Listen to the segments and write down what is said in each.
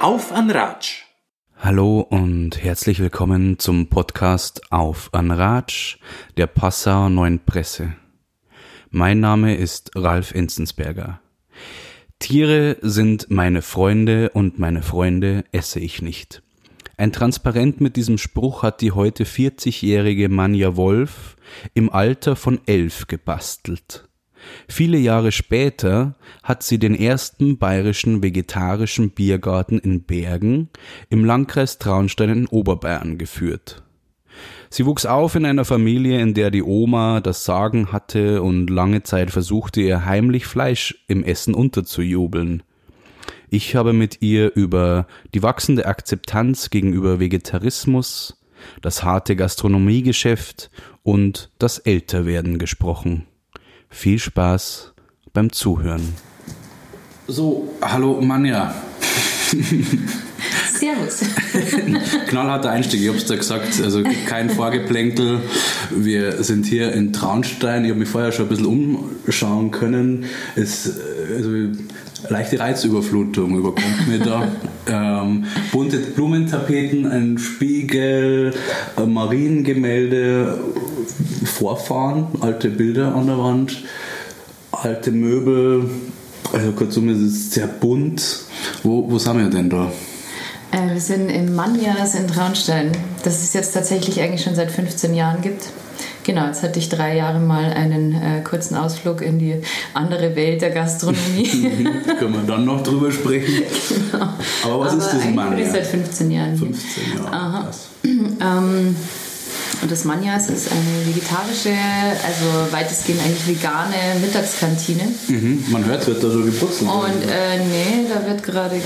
Auf an Ratsch. Hallo und herzlich willkommen zum Podcast Auf an Ratsch der Passauer Neuen Presse. Mein Name ist Ralf Enzensberger. Tiere sind meine Freunde und meine Freunde esse ich nicht. Ein Transparent mit diesem Spruch hat die heute 40-jährige Manja Wolf im Alter von elf gebastelt. Viele Jahre später hat sie den ersten bayerischen vegetarischen Biergarten in Bergen im Landkreis Traunstein in Oberbayern geführt. Sie wuchs auf in einer Familie, in der die Oma das Sagen hatte und lange Zeit versuchte, ihr heimlich Fleisch im Essen unterzujubeln. Ich habe mit ihr über die wachsende Akzeptanz gegenüber Vegetarismus, das harte Gastronomiegeschäft und das Älterwerden gesprochen. Viel Spaß beim Zuhören. So, hallo Manja. Servus. Knallharter Einstieg, ich hab's da gesagt, also kein Vorgeplänkel. Wir sind hier in Traunstein. Ich habe mich vorher schon ein bisschen umschauen können. Es, also, leichte Reizüberflutung überkommt mir da. ähm, bunte Blumentapeten, ein Spiegel, ein Mariengemälde, Vorfahren, alte Bilder an der Wand, alte Möbel. Also kurzum, es ist sehr bunt. Wo, wo sind wir denn da? Äh, wir sind im Manjas in Traunstein, das es jetzt tatsächlich eigentlich schon seit 15 Jahren gibt. Genau, jetzt hatte ich drei Jahre mal einen äh, kurzen Ausflug in die andere Welt der Gastronomie. Können wir dann noch drüber sprechen. genau. Aber was ist das Manja? bin ich seit 15 Jahren. 15 Jahre. Aha. Ähm, und das Manjas ist eine vegetarische, also weitestgehend eigentlich vegane Mittagskantine. Mhm, man hört, wird da so geputzelt. Und äh, nee, da wird gerade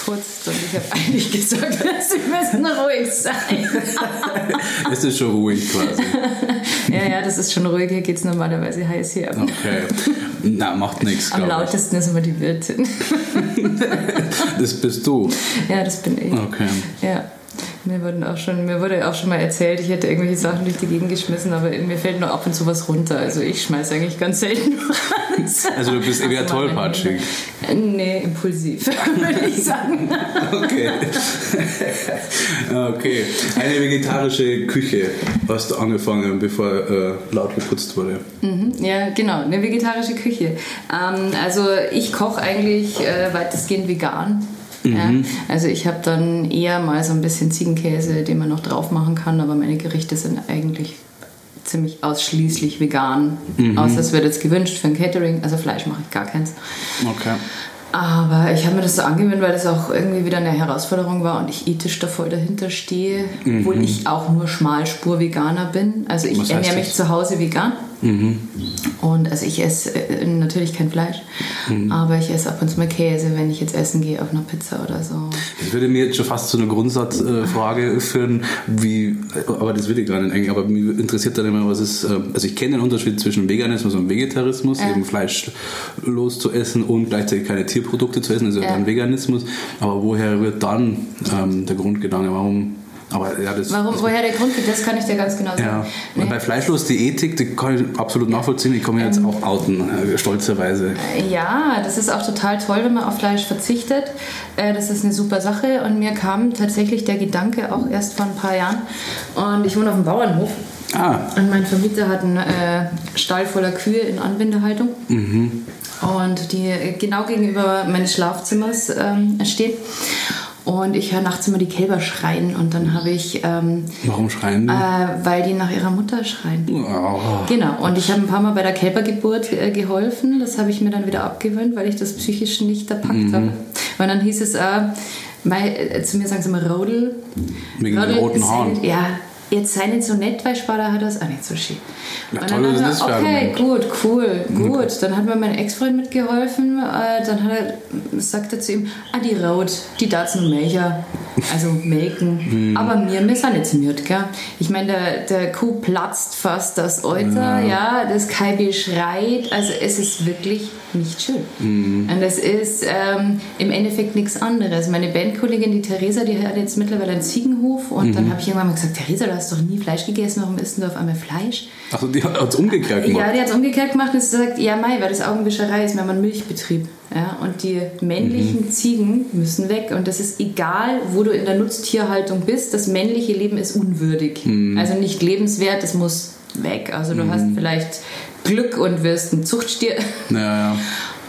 geputzt und ich habe eigentlich gesagt, Sie müssen ruhig sein. es ist schon ruhig quasi. ja, ja, das ist schon ruhig. Hier geht es normalerweise heiß her. Okay. Na, macht nichts, Am glaube ich. lautesten ist immer die Wirtin. Das bist du. ja, das bin ich. Okay. Ja. Mir, wurden auch schon, mir wurde auch schon mal erzählt, ich hätte irgendwelche Sachen durch die Gegend geschmissen, aber mir fällt nur ab und zu was runter. Also ich schmeiße eigentlich ganz selten was. Also du bist eher Also tollpatschig. Nee, impulsiv, würde ich sagen. Okay. okay. Eine vegetarische Küche hast du angefangen, bevor äh, laut geputzt wurde. Mhm, Ja, genau, eine vegetarische Küche. Ähm, also ich koche eigentlich äh, weitestgehend vegan. Ja, also ich habe dann eher mal so ein bisschen Ziegenkäse, den man noch drauf machen kann, aber meine Gerichte sind eigentlich ziemlich ausschließlich vegan. Außer es wird jetzt gewünscht für ein Catering, also Fleisch mache ich gar keins. Okay. Aber ich habe mir das so angewöhnt, weil das auch irgendwie wieder eine Herausforderung war und ich ethisch da voll dahinter stehe, obwohl ich auch nur Schmalspur-Veganer bin. Also ich ernähre mich zu Hause vegan. Und also ich esse äh, natürlich kein Fleisch, aber ich esse ab und zu mal Käse, wenn ich jetzt essen gehe auf einer Pizza oder so. Das würde mir jetzt schon fast zu einer Grundsatzfrage führen, wie, aber das will ich gar nicht eigentlich, aber mich interessiert dann immer, was ist, äh, also ich kenne den Unterschied zwischen Veganismus und Vegetarismus, Ja. eben fleischlos zu essen und gleichzeitig keine Tierprodukte zu essen, also Ja. dann Veganismus, aber woher wird dann ähm, der Grundgedanke, warum, aber ja, das... Warum, das woher der Grund geht, das kann ich dir ganz genau sagen. ja, Nee. und bei fleischlos die Ethik, die kann ich absolut nachvollziehen. Ich mich Ähm. jetzt auch outen, äh, stolzerweise. Ja, das ist auch total toll, wenn man auf Fleisch verzichtet. Äh, Das ist eine super Sache und mir kam tatsächlich der Gedanke auch erst vor ein paar Jahren. Und ich wohne auf dem Bauernhof Ah, und mein Vermieter hat einen äh, Stall voller Kühe in Anbindehaltung. Und die äh, genau gegenüber meines Schlafzimmers ähm, steht. Und ich höre nachts immer die Kälber schreien und dann habe ich, ähm, warum schreien die? äh, weil die nach ihrer Mutter schreien. Oh. Genau, und ich habe ein paar Mal bei der Kälbergeburt äh, geholfen. Das habe ich mir dann wieder abgewöhnt, weil ich das psychisch nicht erpackt habe. Weil dann hieß es, äh, mei, äh, zu mir sagen sie immer Rodel. Wegen den Rodel, roten sei Haaren. Ja, jetzt sei nicht so nett, weil Spader hat das auch nicht so schön. Ja, und toll, dann was hat ist er, okay, gut, cool, gut. Dann hat mir mein Ex-Freund mitgeholfen. Äh, dann hat er, sagte zu ihm, ah, die Rot, die nur Melcher, also melken. Aber mir, mir sind nicht müde, gell? Ich meine, der, der Kuh platzt fast das Euter, ja, das Kalbi schreit. Also es ist wirklich nicht schön. Mhm. Und das ist ähm, im Endeffekt nichts anderes. Meine Bandkollegin, die Theresa, die hat jetzt mittlerweile einen Ziegenhof und mhm. dann habe ich irgendwann mal gesagt, Theresa, du hast doch nie Fleisch gegessen, warum isst du auf einmal Fleisch? Achso, die hat es umgekehrt gemacht? Ja, die hat es umgekehrt gemacht und sie sagt, ja Mai, weil das Augenwischerei ist, wir haben einen Milchbetrieb. Ja, und die männlichen mhm. Ziegen müssen weg. Und das ist egal, wo du in der Nutztierhaltung bist, das männliche Leben ist unwürdig. Mhm. Also nicht lebenswert, es muss weg. Also du mhm. hast vielleicht Glück und wirst ein Zuchtstier. Ja, ja.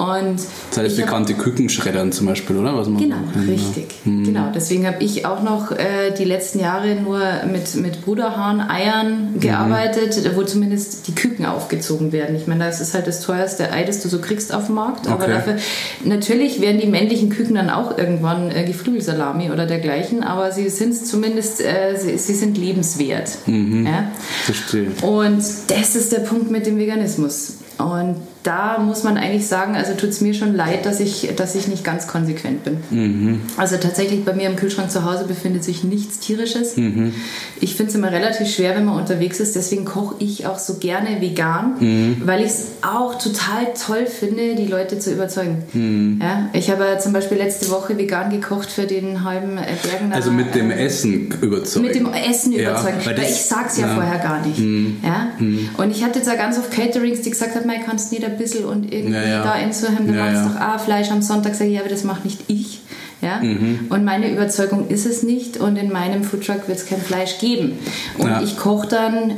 Und das heißt bekannte Kükenschreddern zum Beispiel, oder? Was man genau, richtig. Mhm. Genau, deswegen habe ich auch noch äh, die letzten Jahre nur mit, mit Bruderhahn, Eiern gearbeitet, mhm. wo zumindest die Küken aufgezogen werden. Ich meine, das ist halt das teuerste Ei, das du so kriegst auf dem Markt. Aber okay. dafür, natürlich werden die männlichen Küken dann auch irgendwann äh, Geflügelsalami oder dergleichen, aber sie sind zumindest, äh, sie, sie, sind lebenswert. Mhm. Ja? Verstehe. Und das ist der Punkt mit dem Veganismus. Und da muss man eigentlich sagen, also tut es mir schon leid, dass ich, dass ich nicht ganz konsequent bin. Mhm. Also tatsächlich bei mir im Kühlschrank zu Hause befindet sich nichts Tierisches. Mhm. Ich finde es immer relativ schwer, wenn man unterwegs ist. Deswegen koche ich auch so gerne vegan, mhm. weil ich es auch total toll finde, die Leute zu überzeugen. Mhm. Ja, ich habe zum Beispiel letzte Woche vegan gekocht für den halben äh, Bergener. Also mit dem äh, Essen überzeugen. Mit dem Essen überzeugen. Ja, weil, weil ich sage es ja, ja, vorher gar nicht. Mhm. Ja? Mhm. Und ich hatte jetzt auch ganz oft Caterings, die gesagt haben, man kannst nicht ein bisschen und irgendwie ja, ja. da in Surheim, du ja, machst doch auch Fleisch am Sonntag, sage ich, ja, aber das macht nicht ich. Ja? Mhm. Und meine Überzeugung ist es nicht und in meinem Foodtruck wird es kein Fleisch geben. Und ich koche dann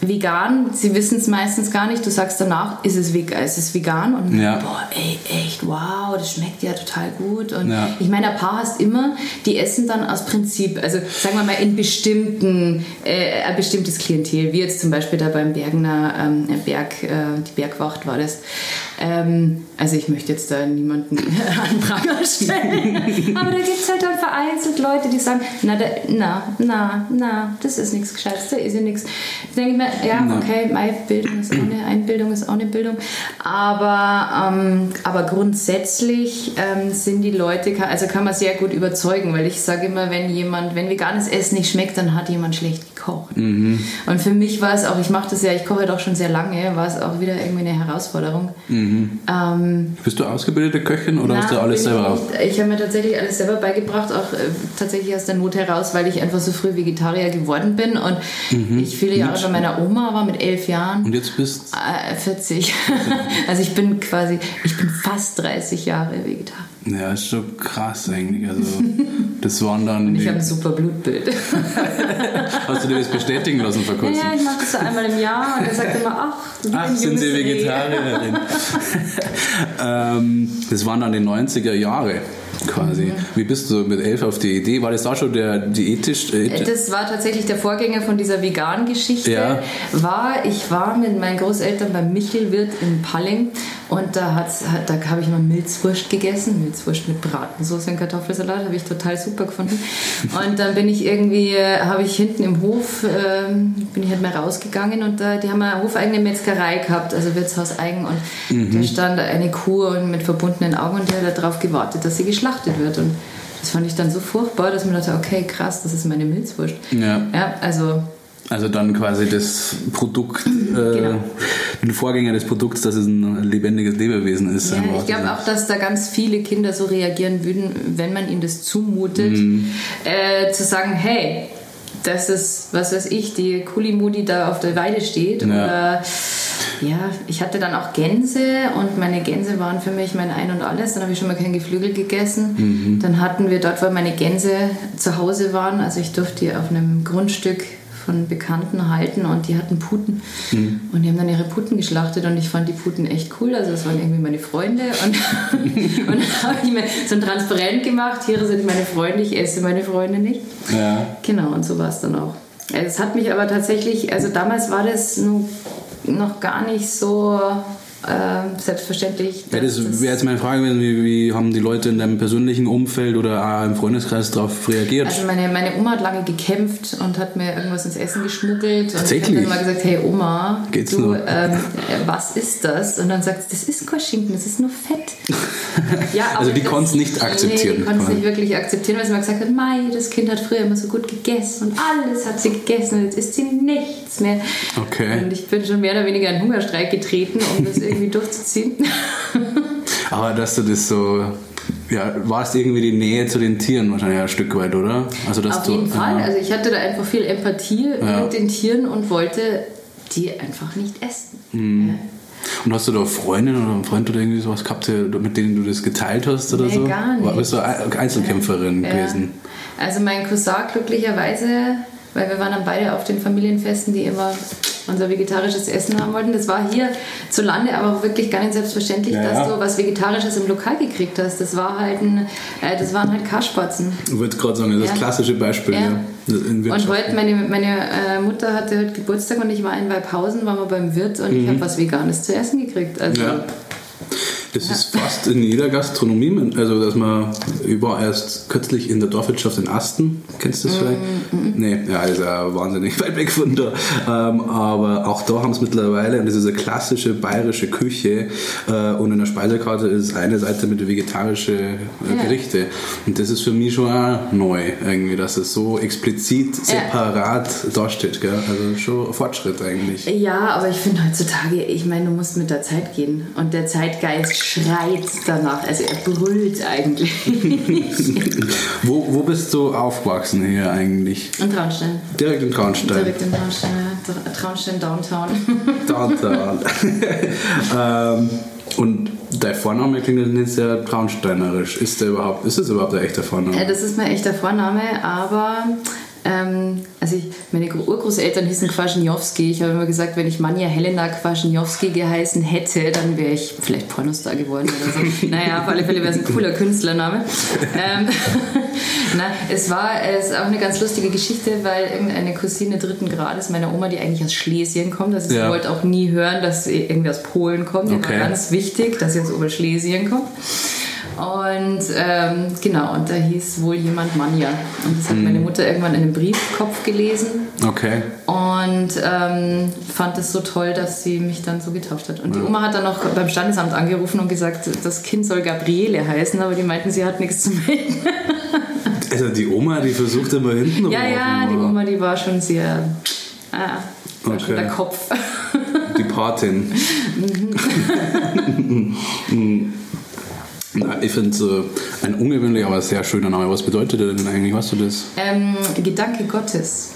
vegan, sie wissen es meistens gar nicht. Du sagst danach, ist es, vegan, ist es vegan? Und ja. boah, ey, echt, wow, das schmeckt ja total gut. Und ja. ich meine, ein paar hast immer, die essen dann aus Prinzip, also sagen wir mal in bestimmten, äh, ein bestimmtes Klientel, wie jetzt zum Beispiel da beim Bergner ähm, Berg, äh, die Bergwacht war das. Ähm, also ich möchte jetzt da niemanden an Pranger stellen, aber da gibt es halt dann vereinzelt Leute, die sagen, na, da, na, na, na, das ist nichts Gescheites, da ist ja nichts. Denke ich mir, ja, okay, meine Bildung ist auch eine Einbildung, ist auch eine Bildung, aber, ähm, aber grundsätzlich ähm, sind die Leute, also kann man sehr gut überzeugen, weil ich sage immer, wenn jemand, wenn veganes Essen nicht schmeckt, dann hat jemand schlecht gekocht. Mhm. Und für mich war es auch, ich mache das ja, ich koche doch schon sehr lange, war es auch wieder irgendwie eine Herausforderung. Mhm. Ähm, Bist du ausgebildete Köchin oder na, hast du alles selber auf? Ich habe mir tatsächlich alles selber beigebracht, auch äh, tatsächlich aus der Not heraus, weil ich einfach so früh Vegetarier geworden bin und mhm. ich viele Jahre bei meiner Oma war mit elf Jahren. Und jetzt bist äh, 40. also ich bin quasi, ich bin fast 30 Jahre Vegetarier. Ja, ist schon krass eigentlich. Also, das waren dann. Und ich habe ein super Blutbild. Hast du dir das bestätigen lassen vor kurzem? Ja, ich mache das so einmal im Jahr und er sagt immer, ach, ach sind Sie Vegetarierin? ähm, das waren dann die 90er Jahre quasi. Mhm. Wie bist du mit elf auf die Idee? War das da schon der diätisch? Äh, das war tatsächlich der Vorgänger von dieser veganen Geschichte. Ja. War, ich war mit meinen Großeltern beim Michelwirt in Palling und da, hat's, da habe ich immer Milzwurst gegessen. Milzwurst mit Bratensauce und Kartoffelsalat habe ich total super gefunden. Und dann bin ich irgendwie, äh, habe ich hinten im Hof, äh, bin ich halt mal rausgegangen und da, die haben eine hofeigene Metzgerei gehabt, also Wirtshaus eigen und mhm. da stand eine Kuh mit verbundenen Augen und die hat darauf gewartet, dass sie geschlachtet wird. Und das fand ich dann so furchtbar, dass man dachte, okay, krass, das ist meine Milzwurst. Ja. ja also also dann quasi das Produkt, äh, genau. den Vorgänger des Produkts, dass es ein lebendiges Lebewesen ist. Ja, ich glaube auch, dass da ganz viele Kinder so reagieren würden, wenn man ihnen das zumutet, mhm. äh, zu sagen, hey, das ist, was weiß ich, die Kulimudi die da auf der Weide steht. Ja. Oder ja, ich hatte dann auch Gänse und meine Gänse waren für mich mein Ein und Alles. Dann habe ich schon mal kein Geflügel gegessen. Mhm. Dann hatten wir dort, wo meine Gänse zu Hause waren, also ich durfte auf einem Grundstück von Bekannten halten und die hatten Puten. Mhm. Und die haben dann ihre Puten geschlachtet und ich fand die Puten echt cool. Also das waren irgendwie meine Freunde. Und, und dann habe ich mir so ein Transparent gemacht, Tiere sind meine Freunde, ich esse meine Freunde nicht. Ja. Genau, und so war es dann auch. Es hat mich aber tatsächlich, also damals war das noch gar nicht so äh, selbstverständlich. Ja, das wäre jetzt meine Frage gewesen, wie, wie, haben die Leute in deinem persönlichen Umfeld oder im Freundeskreis darauf reagiert? Also meine, meine Oma hat lange gekämpft und hat mir irgendwas ins Essen geschmuggelt. Tatsächlich? Und ich habe mal gesagt, hey Oma, Geht's du, ähm, was ist das? Und dann sagt sie, das ist kein Schinken, das ist nur Fett. ja, also die konnte es nicht akzeptieren. Nee, die konnte es nicht wirklich akzeptieren, weil sie mal gesagt hat, Mai, das Kind hat früher immer so gut gegessen und alles hat sie gegessen und jetzt isst sie nichts mehr. Okay. Und ich bin schon mehr oder weniger in Hungerstreik getreten, um das irgendwie durchzuziehen. Aber dass du das so ja, warst irgendwie die Nähe zu den Tieren wahrscheinlich ein Stück weit, oder? Also, dass Auf du, jeden Fall. Ja. Also ich hatte da einfach viel Empathie ja. mit den Tieren und wollte die einfach nicht essen. Mhm. Und hast du da Freundinnen oder einen Freund oder irgendwie sowas gehabt, mit denen du das geteilt hast oder nee, so? gar nicht. Bist du Einzelkämpferin ja. gewesen? Also mein Cousin glücklicherweise, weil wir waren dann beide auf den Familienfesten, die immer unser vegetarisches Essen haben wollten. Das war hier zu Lande aber wirklich gar nicht selbstverständlich, ja, dass ja. du was Vegetarisches im Lokal gekriegt hast. Das war halt ein, äh, das waren halt Kaspatzen. Ich würde gerade sagen, das ja. klassische Beispiel. Ja. Und heute, meine, meine äh, Mutter hatte heute Geburtstag und ich war in Weibhausen, waren wir beim Wirt und mhm. ich habe was Veganes zu essen gekriegt. Also das ja. ist fast in jeder Gastronomie, also dass man, war erst kürzlich in der Dorfwirtschaft in Asten, kennst du das vielleicht? Mm. Nee, ja, das ist ja wahnsinnig weit weg von da. Ähm, aber auch da haben es mittlerweile, und das ist eine klassische bayerische Küche, äh, und in der Speisekarte ist eine Seite mit vegetarische äh, ja. Gerichte. Und das ist für mich schon auch neu, irgendwie, dass es so explizit separat ja. dasteht. Gell? Also schon ein Fortschritt eigentlich. Ja, aber ich finde heutzutage, ich meine, du musst mit der Zeit gehen. Und der Zeitgeist schreit danach, also er brüllt eigentlich. wo, wo bist du aufgewachsen hier eigentlich? In Traunstein. Direkt in Traunstein? Direkt in Traunstein, ja. Traunstein Downtown. Downtown. ähm, und dein Vorname klingt jetzt sehr traunsteinerisch. Ist, der überhaupt, ist das überhaupt ein echter Vorname? Ja, das ist mein echter Vorname, aber ähm, also ich, meine Urgroßeltern hießen Kwasniewski. Ich habe immer gesagt, wenn ich Manja Helena Kwasniewski geheißen hätte, dann wäre ich vielleicht Pornostar geworden oder so. naja, auf alle Fälle wäre es ein cooler Künstlername. ähm, na, es war es auch eine ganz lustige Geschichte, weil irgendeine Cousine dritten Grades meiner Oma, die eigentlich aus Schlesien kommt, also ja. sie wollte auch nie hören, dass sie irgendwie aus Polen kommt. Okay. war ganz wichtig, dass sie aus Oberschlesien kommt. Und ähm, genau, und da hieß wohl jemand Manja. Und das hat hm. meine Mutter irgendwann in einem Briefkopf gelesen. Okay. Und ähm, fand es so toll, dass sie mich dann so getauft hat. Und ja. die Oma hat dann noch beim Standesamt angerufen und gesagt, das Kind soll Gabriele heißen, aber die meinten, sie hat nichts zu melden. Also die Oma, die versucht immer hinten Ja, ja, die Oma, die war schon sehr. Ah, war okay. schon der Kopf. Die Patin. Mhm. Na, ich finde es äh, ein ungewöhnlicher, aber sehr schöner Name. Was bedeutet der denn eigentlich? Weißt du das? Ähm, Gedanke Gottes.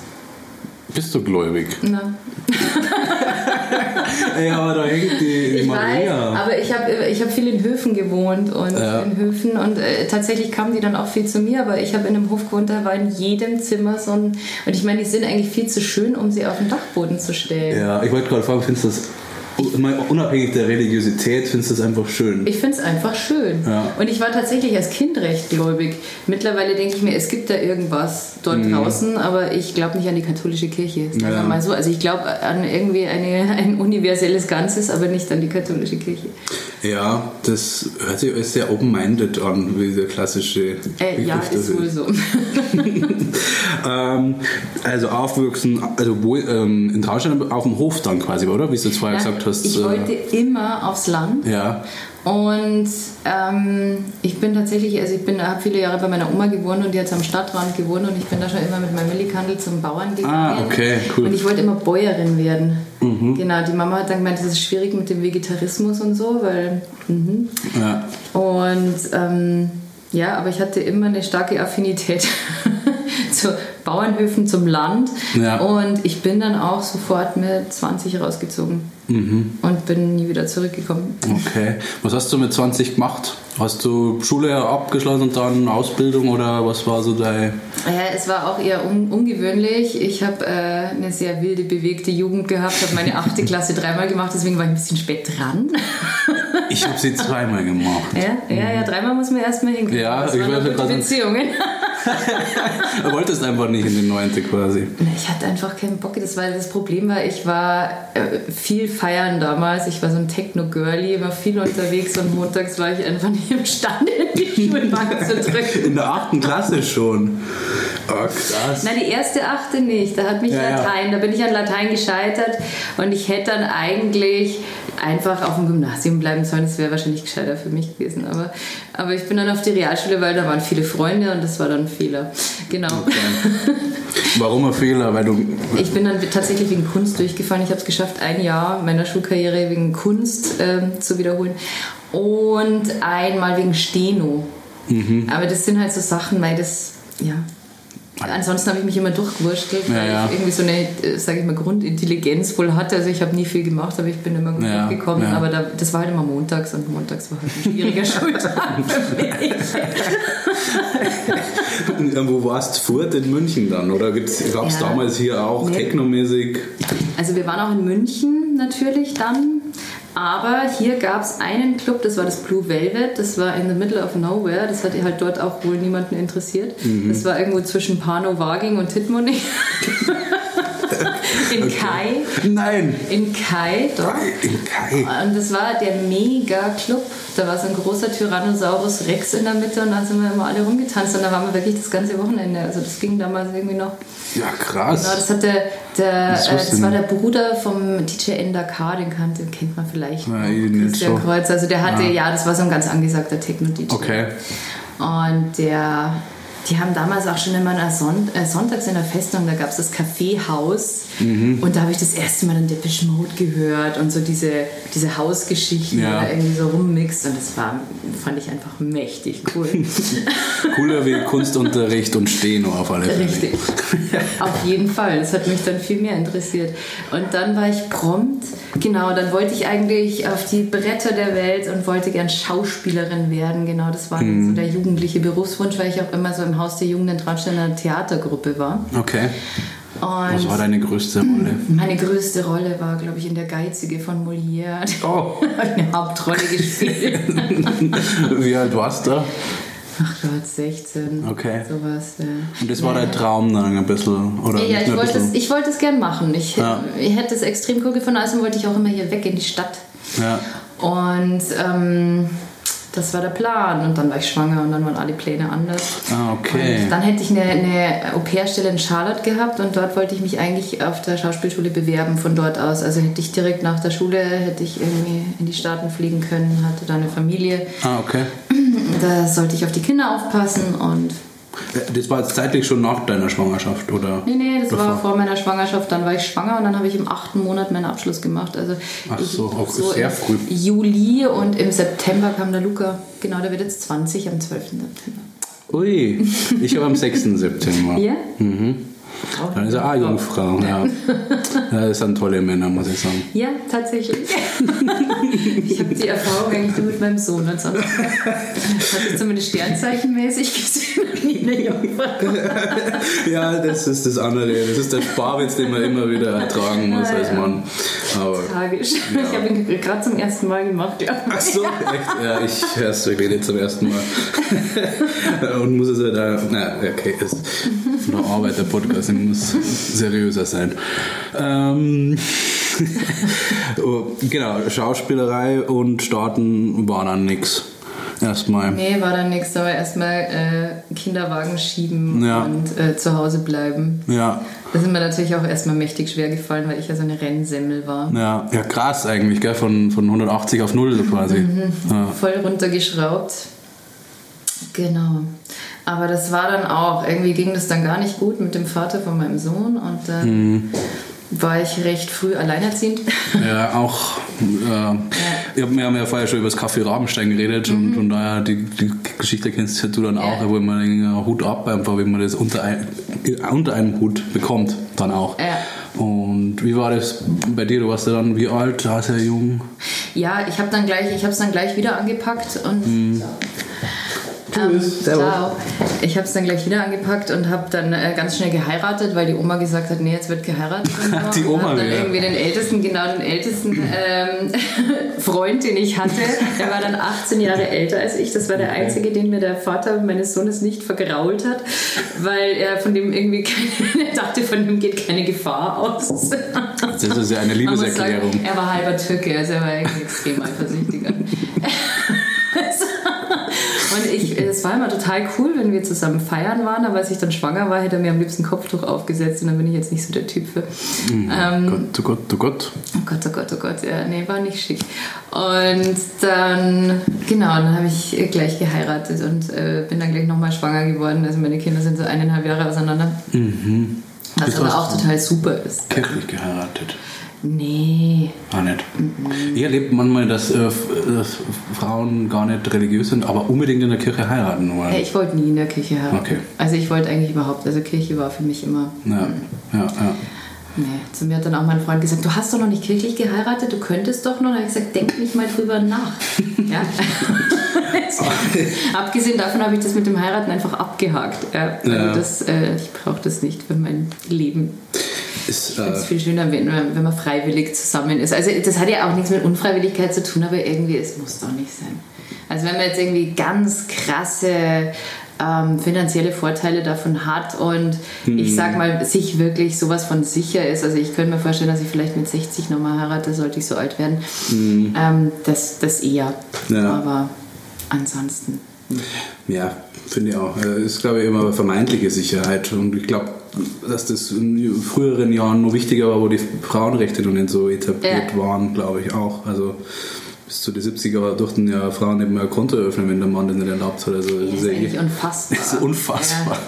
Bist du gläubig? Na. ja, aber da hängt die, die ich Maria. Weiß, aber ich habe ich hab viel in Höfen gewohnt und ja. in Höfen und äh, tatsächlich kamen die dann auch viel zu mir, aber ich habe in einem Hof gewohnt, da war in jedem Zimmer so ein und ich meine, die sind eigentlich viel zu schön, um sie auf den Dachboden zu stellen. Ja, ich wollte gerade fragen, findest du das unabhängig der Religiosität findest du es einfach schön. Ich finde es einfach schön. Ja. Und ich war tatsächlich als Kind recht gläubig. Mittlerweile denke ich mir, es gibt da irgendwas dort mhm. draußen, aber ich glaube nicht an die katholische Kirche. Sagen ja. mal so. Also ich glaube an irgendwie eine, ein universelles Ganzes, aber nicht an die katholische Kirche. Ja, das hört sich alles sehr open-minded an, wie der klassische äh, Ja, ist wohl so. ähm, also aufwachsen, also wo, ähm, in Traunstein auf dem Hof dann quasi, oder? Wie du es vorher ja, gesagt hast. Ich äh, wollte immer aufs Land. Ja. Und ähm, ich bin tatsächlich, also ich habe viele Jahre bei meiner Oma gewohnt und die hat am Stadtrand gewohnt und ich bin da schon immer mit meinem Millikandel zum Bauern gegangen. Ah, okay, cool. Und ich wollte immer Bäuerin werden. Mhm. Genau, die Mama hat dann gemeint, das ist schwierig mit dem Vegetarismus und so, weil. Mhm. Ja. Und ähm, ja, aber ich hatte immer eine starke Affinität zu Bauernhöfen, zum Land. Ja. Und ich bin dann auch sofort mit 20 rausgezogen. Mhm. Und bin nie wieder zurückgekommen. Okay. Was hast du mit 20 gemacht? Hast du Schule abgeschlossen und dann Ausbildung oder was war so dein. Ja, es war auch eher un ungewöhnlich. Ich habe äh, eine sehr wilde, bewegte Jugend gehabt, habe meine achte Klasse dreimal gemacht, deswegen war ich ein bisschen spät dran. ich habe sie zweimal gemacht. Ja, ja, ja, dreimal muss man erstmal hinkriegen. Ja, das ich wollte gerade. Beziehungen. Du wolltest einfach nicht in die neunte quasi. Ich hatte einfach keinen Bock. Das, war, das Problem war, ich war äh, viel feiern damals. Ich war so ein Techno-Girlie, war viel unterwegs und montags war ich einfach nicht imstande, die Schulbank zu drücken. In der achten Klasse schon. Oh, krass. Nein, die erste achte nicht. Da hat mich ja, Latein, da bin ich an Latein gescheitert und ich hätte dann eigentlich einfach auf dem Gymnasium bleiben sollen. Das wäre wahrscheinlich gescheiter für mich gewesen. Aber, aber ich bin dann auf die Realschule, weil da waren viele Freunde und das war dann Fehler. Genau. Okay. Warum ein Fehler? Weil du ich bin dann tatsächlich wegen Kunst durchgefallen. Ich habe es geschafft, ein Jahr meiner Schulkarriere wegen Kunst ähm, zu wiederholen und einmal wegen Steno. Mhm. Aber das sind halt so Sachen, weil das, ja. Ansonsten habe ich mich immer durchgewurschtelt, weil Ja, ja. ich irgendwie so eine, äh, sage ich mal, Grundintelligenz wohl hatte. Also ich habe nie viel gemacht, aber ich bin immer gut Ja, durchgekommen. ja. Aber da, das war halt immer montags und montags war halt ein schwieriger Schultag für mich. Wo warst du fort in München dann? Oder gab es Ja. damals hier auch Nee. Technomäßig? Also wir waren auch in München natürlich dann. Aber hier gab es einen Club, das war das Blue Velvet, das war in the middle of nowhere, das hat halt dort auch wohl niemanden interessiert. Das war irgendwo zwischen Pano, Waging und Tittmoning. in Kai. Nein! In Kai, doch. In Kai. Und das war der Mega-Club. Da war so ein großer Tyrannosaurus Rex in der Mitte und da sind wir immer alle rumgetanzt und da waren wir wirklich das ganze Wochenende. Also das ging damals irgendwie noch. Ja, krass. Genau, das hat der, Das äh, das war der Bruder vom DJ Endaka, den kannte, den kennt man vielleicht. Ich nicht so. Kreuz, also der hatte, Ah. ja, das war so ein ganz angesagter Techno-DJ. Okay. Und der, die haben damals auch schon immer an Son äh, sonntags in der Festung, da gab es das Kaffeehaus Mhm. und da habe ich das erste Mal dann Depeche Mode gehört und so diese, diese Hausgeschichten, Ja. da irgendwie so rummixt und das war, fand ich einfach mächtig cool. Cooler wie Kunstunterricht und Steno auf alle Fälle. Richtig. Auf jeden Fall. Das hat mich dann viel mehr interessiert. Und dann war ich prompt, genau, dann wollte ich eigentlich auf die Bretter der Welt und wollte gern Schauspielerin werden. Genau, das war dann so der jugendliche Berufswunsch, weil ich auch immer so im Haus der Jugend in Traunstein in einer Theatergruppe war. Okay. Was Und war deine größte Rolle? meine größte Rolle war, glaube ich, in Der Geizige von Molière. Oh. Eine Hauptrolle gespielt. Wie alt warst du? Ach Gott, 16. Okay. Sowas. Ja. Und das war dein Traum dann ein bisschen? Oder Ja, ich wollte, es, ich wollte es gern machen. Ich, Ja. ich hätte es extrem cool gefunden, also wollte ich auch immer hier weg in die Stadt. Ja. Und ähm, das war der Plan. Und dann war ich schwanger und dann waren alle Pläne anders. Ah, okay. Und dann hätte ich eine, eine Au-pair-Stelle in Charlotte gehabt und dort wollte ich mich eigentlich auf der Schauspielschule bewerben von dort aus. Also hätte ich direkt nach der Schule hätte ich irgendwie in die Staaten fliegen können, hatte da eine Familie. Ah, okay. Da sollte ich auf die Kinder aufpassen und Das war jetzt zeitlich schon nach deiner Schwangerschaft, oder? Nee, nee, das war Davor? vor meiner Schwangerschaft. Dann war ich schwanger und dann habe ich im achten Monat meinen Abschluss gemacht. Also Ach so, auch sehr im früh. Juli und im September kam der Luca. Genau, der wird jetzt 20 am 12. September. Ui, ich habe am 6. September. Ja? Mhm. Dann ist er auch Jungfrau, ja. ja. Das sind tolle Männer, muss ich sagen. Ja, tatsächlich. ich habe die Erfahrung eigentlich nur mit meinem Sohn. Hatte ich zumindest sternzeichenmäßig gesehen und nie eine Jungfrau. Ja, das ist das andere. Das ist der Sparwitz, den man immer wieder ertragen muss Ah, als ja. Mann. Aber Tragisch. Ich habe ihn gerade zum ersten Mal gemacht, ich. Ach so, echt? Ja, ich höre es wirklich nicht zum ersten Mal. Und muss es ja da. Na, okay, ist von der Arbeit der Podcast, ich muss seriöser sein. Ähm, oh, genau, Schauspielerei und Starten war dann nix. Erstmal. Nee, war dann nichts, aber erstmal äh, Kinderwagen schieben Ja. und äh, zu Hause bleiben. Ja, Das ist mir natürlich auch erstmal mächtig schwer gefallen, weil ich ja so eine Rennsemmel war. ja, ja, krass eigentlich, gell? Von, von 180 auf 0 quasi. Ja. Voll runtergeschraubt. Genau. Aber das war dann auch, irgendwie ging das dann gar nicht gut mit dem Vater von meinem Sohn und dann war ich recht früh alleinerziehend. Ja, auch. Äh, hab, wir haben ja vorher schon über das Café Rabenstein geredet und von daher die, die Geschichte kennst ja du dann auch, Ja. wo man einen Hut ab, einfach wenn man das unter, ein, unter einem Hut bekommt, dann auch. Ja. Und wie war das bei dir? Du warst ja dann wie alt? Da sehr jung. Ja, ich habe dann gleich, ich habe es dann gleich wieder angepackt und ähm, Tschüss, servus. ciao. Ich habe es dann gleich wieder angepackt und habe dann äh, ganz schnell geheiratet, weil die Oma gesagt hat, nee, jetzt wird geheiratet. Und. Die Oma und dann wieder. irgendwie den ältesten, genau den ältesten ähm, Freund, den ich hatte, der war dann 18 Jahre älter als ich. Das war der einzige, den mir der Vater meines Sohnes nicht vergrault hat, weil er von dem irgendwie keine, er dachte, von dem geht keine Gefahr aus. Das ist ja eine Liebeserklärung. Sagen, er war halber Türke, also er war irgendwie extrem eifersüchtiger. Und ich, es war immer total cool, wenn wir zusammen feiern waren, aber als ich dann schwanger war, hätte er mir am liebsten Kopftuch aufgesetzt und dann bin ich jetzt nicht so der Typ für. Ähm, Gott, du Gott, du Gott. Oh Gott, oh Gott, oh Gott, ja, nee, war nicht schick. Und dann, genau, dann habe ich gleich geheiratet und äh, bin dann gleich nochmal schwanger geworden. Also meine Kinder sind so eineinhalb Jahre auseinander. Was Bist aber auch total super ist. kirchlich geheiratet? Nee. Auch nicht. Ich erlebe manchmal, dass, äh, dass Frauen gar nicht religiös sind, aber unbedingt in der Kirche heiraten wollen. Ja, ich wollte nie in der Kirche heiraten. Okay. Also ich wollte eigentlich überhaupt, also Kirche war für mich immer. Ja, ja, ja. Nee, zu mir hat dann auch mein Freund gesagt, du hast doch noch nicht kirchlich geheiratet, du könntest doch noch. Da habe ich gesagt, denk nicht mal drüber nach. ja? Abgesehen davon habe ich das mit dem Heiraten einfach abgehakt. Ja, also Ja. das, äh, ich brauche das nicht für mein Leben. Ist, Ich finde es äh, viel schöner, wenn, man- wenn man freiwillig zusammen ist. Also das hat ja auch nichts mit Unfreiwilligkeit zu tun, aber irgendwie, es muss doch nicht sein. Also wenn man jetzt irgendwie ganz krasse ähm, finanzielle Vorteile davon hat und ich sag mal, sich wirklich sowas von sicher ist. Also ich könnte mir vorstellen, dass ich vielleicht mit 60 nochmal heirate, sollte ich so alt werden. Ähm, das, das eher. Ja. Aber ansonsten. Ja, finde ich auch. Äh, Ist, glaube ich, immer vermeintliche Sicherheit. Und ich glaube, dass das in früheren Jahren noch wichtiger war, wo die Frauenrechte noch nicht so etabliert Ja. waren, glaube ich auch. Also bis zu den 70er durften ja Frauen mehr ein Konto eröffnen, wenn der Mann das nicht erlaubt hat. Also, Das ist ja eh- unfassbar. Das ist unfassbar.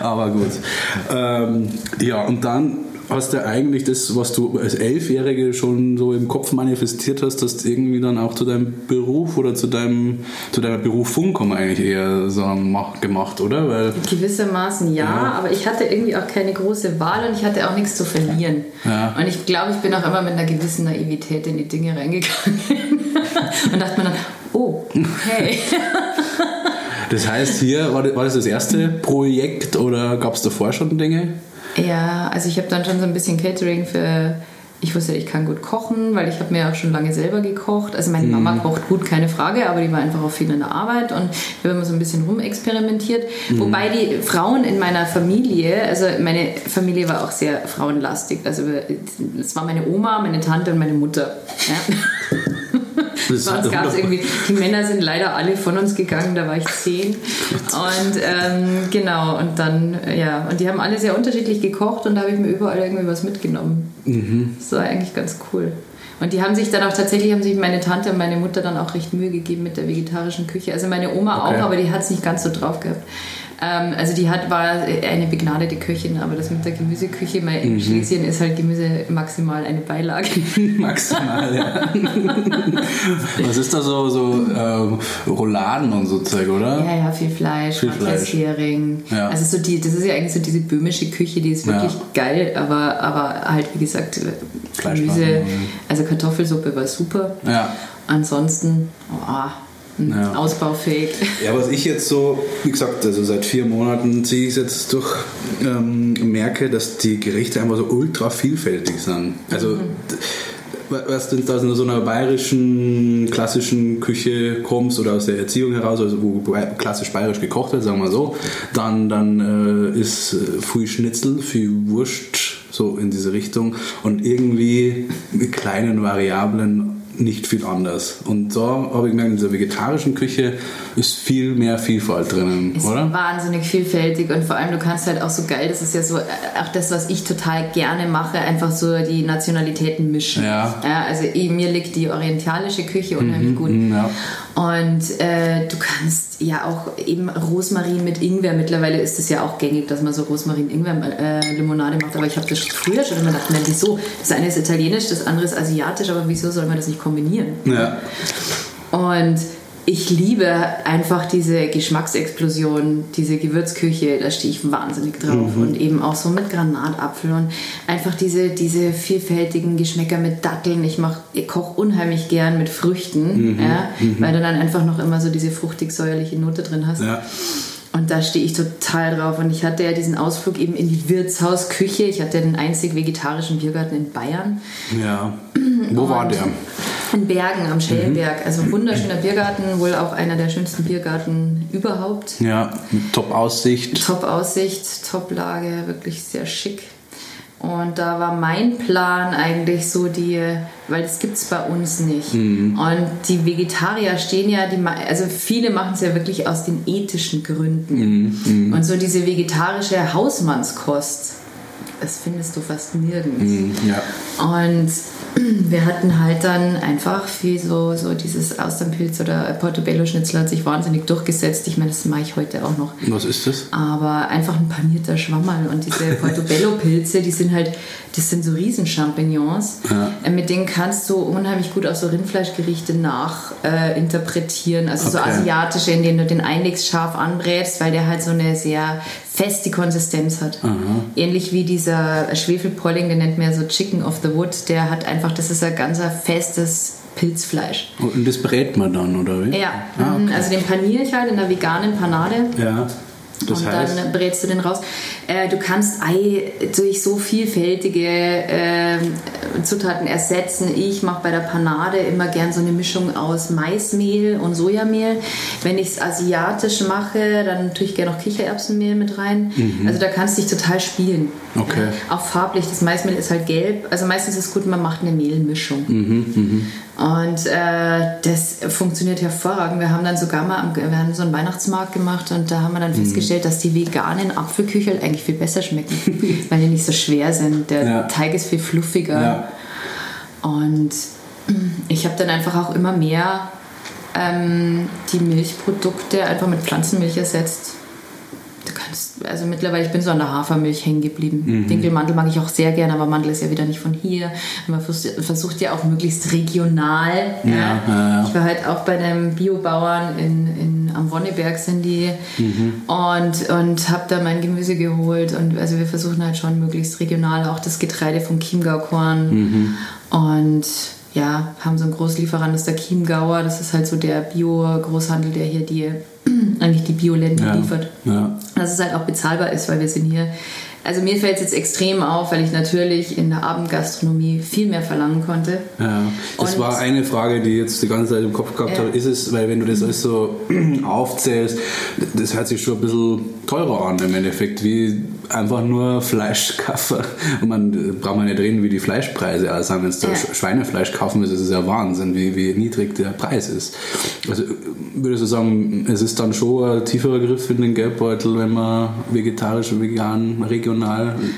Aber gut. Ähm, ja, und dann hast du eigentlich das, was du als Elfjährige schon so im Kopf manifestiert hast, das irgendwie dann auch zu deinem Beruf oder zu deinem zu deiner Berufung, kann man eigentlich eher sagen, mach, gemacht, oder? Weil, Gewissermaßen ja, Ja. aber ich hatte irgendwie auch keine große Wahl und ich hatte auch nichts zu verlieren. Ja. Und ich glaube, ich bin auch immer mit einer gewissen Naivität in die Dinge reingegangen und dachte mir dann, oh, okay. das heißt, hier war das das erste Projekt oder gab es davor schon Dinge? Ja, also ich habe dann schon so ein bisschen Catering für. Ich wusste, ich kann gut kochen, weil ich habe mir auch schon lange selber gekocht. Also meine Mama kocht gut, keine Frage, aber die war einfach auch viel in der Arbeit und ich habe immer so ein bisschen rumexperimentiert. Wobei die Frauen in meiner Familie, also meine Familie war auch sehr frauenlastig. Also es war meine Oma, meine Tante und meine Mutter. Ja. Uns gab es irgendwie, die Männer sind leider alle von uns gegangen, da war ich zehn. Und ähm, genau, und dann, ja, und die haben alle sehr unterschiedlich gekocht und da habe ich mir überall irgendwie was mitgenommen. Das war eigentlich ganz cool. Und die haben sich dann auch tatsächlich, haben sich meine Tante und meine Mutter dann auch recht Mühe gegeben mit der vegetarischen Küche. Also meine Oma Okay. auch, aber die hat es nicht ganz so drauf gehabt. Ähm, also die hat, war eine begnadete Köchin, aber das mit der Gemüseküche, weil in Schlesien ist halt Gemüse maximal eine Beilage. Maximal, ja. Was ist da so, so ähm, Rouladen und so Zeug, oder? Ja, ja, viel Fleisch, Viel Fleisch. Hering. Ja. Also so die, das ist ja eigentlich so diese böhmische Küche, die ist wirklich Ja. geil, aber, aber halt wie gesagt Gemüse, also Kartoffelsuppe war super. Ja. Ansonsten oh, hm, Ja. ausbaufähig. Ja, was ich jetzt so, wie gesagt, also seit vier Monaten ziehe ich es jetzt durch, ähm, merke, dass die Gerichte einfach so ultra vielfältig sind. Also, d- was du aus so einer bayerischen, klassischen Küche kommst oder aus der Erziehung heraus, also wo klassisch bayerisch gekocht wird, sagen wir so, dann, dann äh, ist äh, viel Schnitzel, viel Wurst, so in diese Richtung und irgendwie mit kleinen Variablen nicht viel anders. Und da habe ich gemerkt, in dieser vegetarischen Küche ist viel mehr Vielfalt drinnen, Ist oder? wahnsinnig vielfältig und vor allem du kannst halt auch so geil, das ist ja so äh, auch das, was ich total gerne mache, einfach so die Nationalitäten mischen. Ja. also eh, mir liegt die orientalische Küche unheimlich gut. Mhm, ja. Und äh, du kannst ja auch eben Rosmarin mit Ingwer. Mittlerweile ist es ja auch gängig, dass man so Rosmarin-Ingwer-Limonade macht. Aber ich habe das früher schon immer gedacht, wieso? Das eine ist italienisch, das andere ist asiatisch, aber wieso soll man das nicht kombinieren? Ja. Und ich liebe einfach diese Geschmacksexplosion, diese Gewürzküche, da stehe ich wahnsinnig drauf. Und eben auch so mit Granatapfel und einfach diese, diese vielfältigen Geschmäcker mit Datteln. Ich, mach- ich koche unheimlich gern mit Früchten, ja, weil du dann einfach noch immer so diese fruchtig-säuerliche Note drin hast. Ja. Und da stehe ich total drauf. Und ich hatte ja diesen Ausflug eben in die Wirtshausküche. Ich hatte den einzig vegetarischen Biergarten in Bayern. ja. Wo war der? In Bergen am Schellenberg. Also wunderschöner Biergarten, wohl auch einer der schönsten Biergarten überhaupt. Ja, mit Top-Aussicht. Top Aussicht, Top Lage, wirklich sehr schick. Und da war mein Plan eigentlich so die, weil das gibt es bei uns nicht. Und die Vegetarier stehen ja, die, also viele machen es ja wirklich aus den ethischen Gründen. Und so diese vegetarische Hausmannskost, das findest du fast nirgends. Mhm, Ja. Und wir hatten halt dann einfach wie so, so dieses Austernpilz oder Portobello-Schnitzel hat sich wahnsinnig durchgesetzt. Ich meine, das mache ich heute auch noch. Was ist das? Aber einfach ein panierter Schwammerl und diese Portobello-Pilze, die sind halt, das sind so Riesenchampignons. Ja. Äh, mit denen kannst du unheimlich gut auch so Rindfleischgerichte nachinterpretieren. Äh, also okay. so asiatische, in denen du den einlegst, scharf anbrätst, weil der halt so eine sehr feste Konsistenz hat. Aha. Ähnlich wie dieser Schwefelpolling, den nennt man ja so Chicken of the Wood, der hat einfach, das ist ein ganz festes Pilzfleisch. Und das brät man dann, oder wie? Ja, ah, okay. also den paniere ich halt in der veganen Panade. Ja. Das und heißt? dann brätst du den raus. Äh, du kannst Ei durch so vielfältige äh, Zutaten ersetzen. Ich mache bei der Panade immer gern so eine Mischung aus Maismehl und Sojamehl. Wenn ich es asiatisch mache, dann tue ich gerne noch Kichererbsenmehl mit rein. Mhm. Also da kannst du dich total spielen. Okay. Ja, auch farblich. Das Maismehl ist halt gelb. Also meistens ist es gut, man macht eine Mehlmischung. Mhm, mh. Und äh, das funktioniert hervorragend. Wir haben dann sogar mal am, wir haben so einen Weihnachtsmarkt gemacht und da haben wir dann mhm. festgestellt, dass die veganen Apfelküchel eigentlich viel besser schmecken, weil die nicht so schwer sind. Der ja. Teig ist viel fluffiger. Ja. Und ich habe dann einfach auch immer mehr ähm, die Milchprodukte einfach mit Pflanzenmilch ersetzt also mittlerweile, ich bin so an der Hafermilch hängen geblieben. Mhm. Dinkelmandel mag ich auch sehr gerne, aber Mandel ist ja wieder nicht von hier. Man versucht ja auch möglichst regional. Ja, ja. Ja, ich war halt auch bei einem Biobauern in, in, am Wonneberg sind die mhm. und, und habe da mein Gemüse geholt. Und also wir versuchen halt schon möglichst regional auch das Getreide vom Chiemgaukorn. Mhm. Und ja, haben so einen Großlieferant, das ist der Chiemgauer. Das ist halt so der Bio-Großhandel, der hier die eigentlich die Bioländer ja, liefert. Ja. Dass es halt auch bezahlbar ist, weil wir sind hier. Also mir fällt es jetzt extrem auf, weil ich natürlich in der Abendgastronomie viel mehr verlangen konnte. Ja, das Und war eine Frage, die jetzt die ganze Zeit im Kopf gehabt ja. habe. Ist es, weil wenn du das alles so aufzählst, das hört sich schon ein bisschen teurer an im Endeffekt, wie einfach nur Fleisch kaufen. Und man braucht man nicht reden, wie die Fleischpreise also wenn du ja. Schweinefleisch kaufen willst, ist es ja Wahnsinn, wie, wie niedrig der Preis ist. Also würdest du sagen, es ist dann schon ein tieferer Griff in den Geldbeutel, wenn man vegetarisch, vegan, regional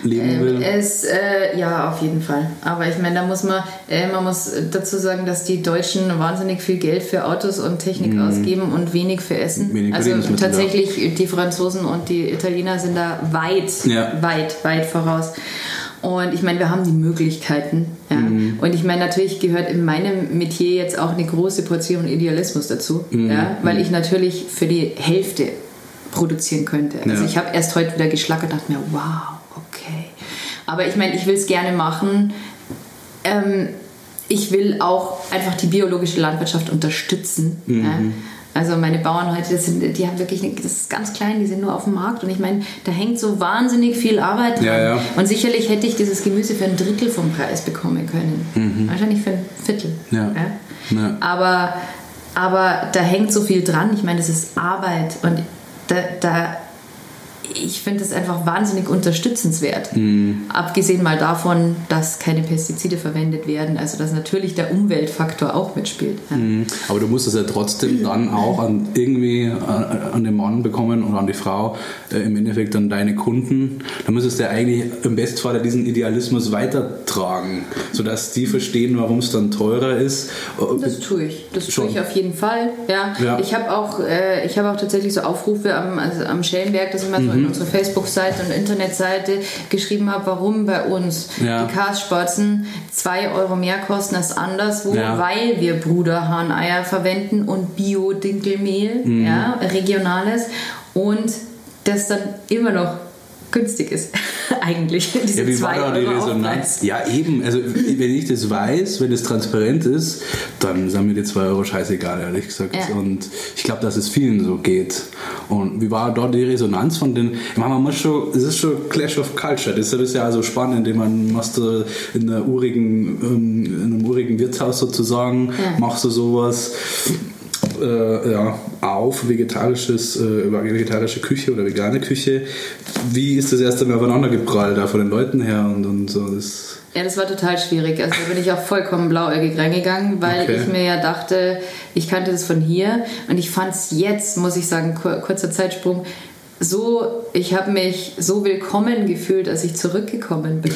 leben ähm, will? Es, äh, ja, auf jeden Fall. Aber ich meine, da muss man, äh, man muss dazu sagen, dass die Deutschen wahnsinnig viel Geld für Autos und Technik mm. ausgeben und wenig für Essen. Wenig also tatsächlich, die Franzosen und die Italiener sind da weit ja. weit, weit voraus. Und ich meine, wir haben die Möglichkeiten. Ja. Mhm. Und ich meine, natürlich gehört in meinem Metier jetzt auch eine große Portion Idealismus dazu, mhm. ja, weil ich natürlich für die Hälfte produzieren könnte. Also ja. ich habe erst heute wieder geschlackert und dachte mir, wow, okay. Aber ich meine, ich will es gerne machen. Ähm, ich will auch einfach die biologische Landwirtschaft unterstützen. Mhm. Ja. Also meine Bauern heute, das sind, die haben wirklich, das ist ganz klein, die sind nur auf dem Markt und ich meine, da hängt so wahnsinnig viel Arbeit dran. Ja, ja. Und sicherlich hätte ich dieses Gemüse für ein Drittel vom Preis bekommen können. Mhm. Wahrscheinlich für ein Viertel. Ja. Aber, aber da hängt so viel dran. Ich meine, das ist Arbeit und da, da ich finde es einfach wahnsinnig unterstützenswert. Mhm. Abgesehen mal davon, dass keine Pestizide verwendet werden, also dass natürlich der Umweltfaktor auch mitspielt. Ja. Mhm. Aber du musst es ja trotzdem dann auch an irgendwie an, an den Mann bekommen oder an die Frau, äh, im Endeffekt an deine Kunden. Da müsstest du ja eigentlich im Bestfall diesen Idealismus weitertragen, sodass die verstehen, warum es dann teurer ist. Das tue ich. Das Schon. tue ich auf jeden Fall. Ja. ja. Ich habe auch, äh, hab auch tatsächlich so Aufrufe am, also am Schellenberg, das immer so mhm. Unsere Facebook-Seite und Internetseite geschrieben habe, warum bei uns ja. die Karspatzen 2 Euro mehr kosten als anderswo, ja. weil wir Bruderhahneier verwenden und Bio-Dinkelmehl, mhm. ja, regionales und das dann immer noch günstig ist, eigentlich. Diese ja, wie war da die Resonanz? Ja, eben. Also, wenn ich das weiß, wenn es transparent ist, dann sind mir die 2 Euro scheißegal, ehrlich gesagt. Ja. Und ich glaube, dass es vielen so geht. Und wie war dort die Resonanz von den. Ich meine, man muss schon, es ist schon Clash of Culture. Das ist ja also spannend, indem man machst du in, einer urigen, ähm, in einem urigen Wirtshaus sozusagen, ja. machst du sowas äh, ja, auf vegetarisches, äh, vegetarische Küche oder vegane Küche. Wie ist das erst einmal aufeinander geprallt, da von den Leuten her und, und so? Das ja, das war total schwierig. Also da bin ich auch vollkommen blauäugig reingegangen, weil okay. ich mir ja dachte, ich kannte das von hier und ich fand es jetzt, muss ich sagen, kurzer Zeitsprung, so, ich habe mich so willkommen gefühlt, als ich zurückgekommen bin.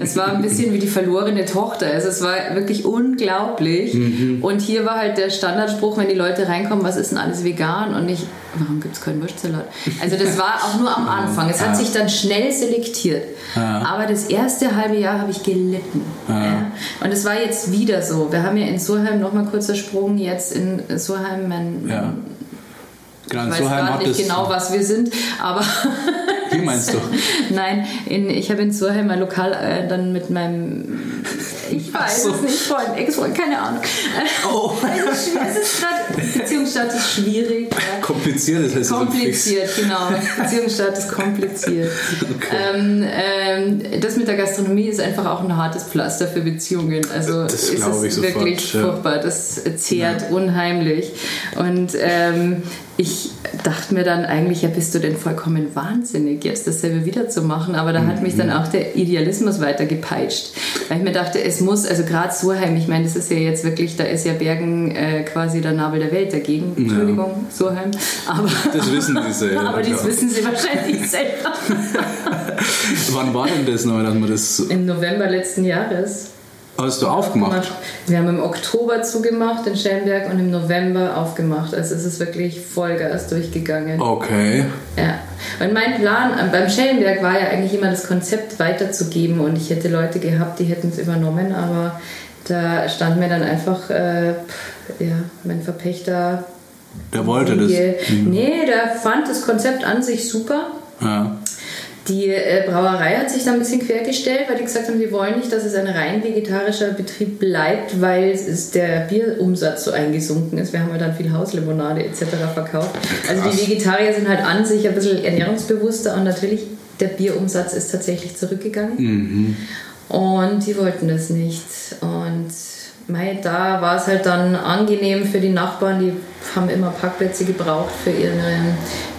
Es war ein bisschen wie die verlorene Tochter. Also es war wirklich unglaublich. Mhm. Und hier war halt der Standardspruch, wenn die Leute reinkommen, was ist denn alles vegan? Und ich, warum gibt es keinen Wurstsalat? Also das war auch nur am Anfang. Es hat sich dann schnell selektiert. Aber das erste halbe Jahr habe ich gelitten. Und es war jetzt wieder so. Wir haben ja in Surheim, nochmal kurzer Sprung, jetzt in Surheim mein, ja Genau, ich weiß gerade nicht genau, was wir sind, aber. Wie meinst du? Nein, in, ich habe in Surheim mein Lokal äh, dann mit meinem. Ich weiß so. es nicht, Freund, Ex-Freund, keine Ahnung. Oh. es ist, gerade. Beziehungsstatus schwierig. Ja. Kompliziert ist heißt Kompliziert, genau. Beziehungsstatus kompliziert. Okay. Ähm, ähm, das mit der Gastronomie ist einfach auch ein hartes Pflaster für Beziehungen. Also das ist es wirklich sofort, furchtbar. Das zehrt ja. unheimlich. Und ähm, ich dachte mir dann eigentlich, ja, bist du denn vollkommen wahnsinnig, jetzt dasselbe wieder zu machen. Aber da hat mich dann mhm. auch der Idealismus weiter gepeitscht. Weil ich mir dachte, es muss, also gerade Surheim, ich meine, das ist ja jetzt wirklich, da ist ja Bergen äh, quasi der Nabel der Welt dagegen. Entschuldigung, ja. Surheim. Aber, das wissen sie selber. aber das wissen sie wahrscheinlich selber. Wann war denn das noch, dass man das... Im November letzten Jahres. Hast du aufgemacht? Wir haben im Oktober zugemacht in Schellenberg und im November aufgemacht. Also es ist wirklich Vollgas durchgegangen. Okay. Ja. Und mein Plan beim Schellenberg war ja eigentlich immer das Konzept weiterzugeben und ich hätte Leute gehabt, die hätten es übernommen, aber da stand mir dann einfach äh, ja, mein Verpächter. Der wollte das. Mhm. Nee, der fand das Konzept an sich super. Ja. Die äh, Brauerei hat sich da ein bisschen quergestellt, weil die gesagt haben, sie wollen nicht, dass es ein rein vegetarischer Betrieb bleibt, weil der Bierumsatz so eingesunken ist. Wir haben ja dann viel Hauslimonade etc. verkauft. Also Krass. die Vegetarier sind halt an sich ein bisschen ernährungsbewusster und natürlich der Bierumsatz ist tatsächlich zurückgegangen. Mhm. Und die wollten das nicht. Und mei, da war es halt dann angenehm für die Nachbarn, die haben immer Parkplätze gebraucht für ihre,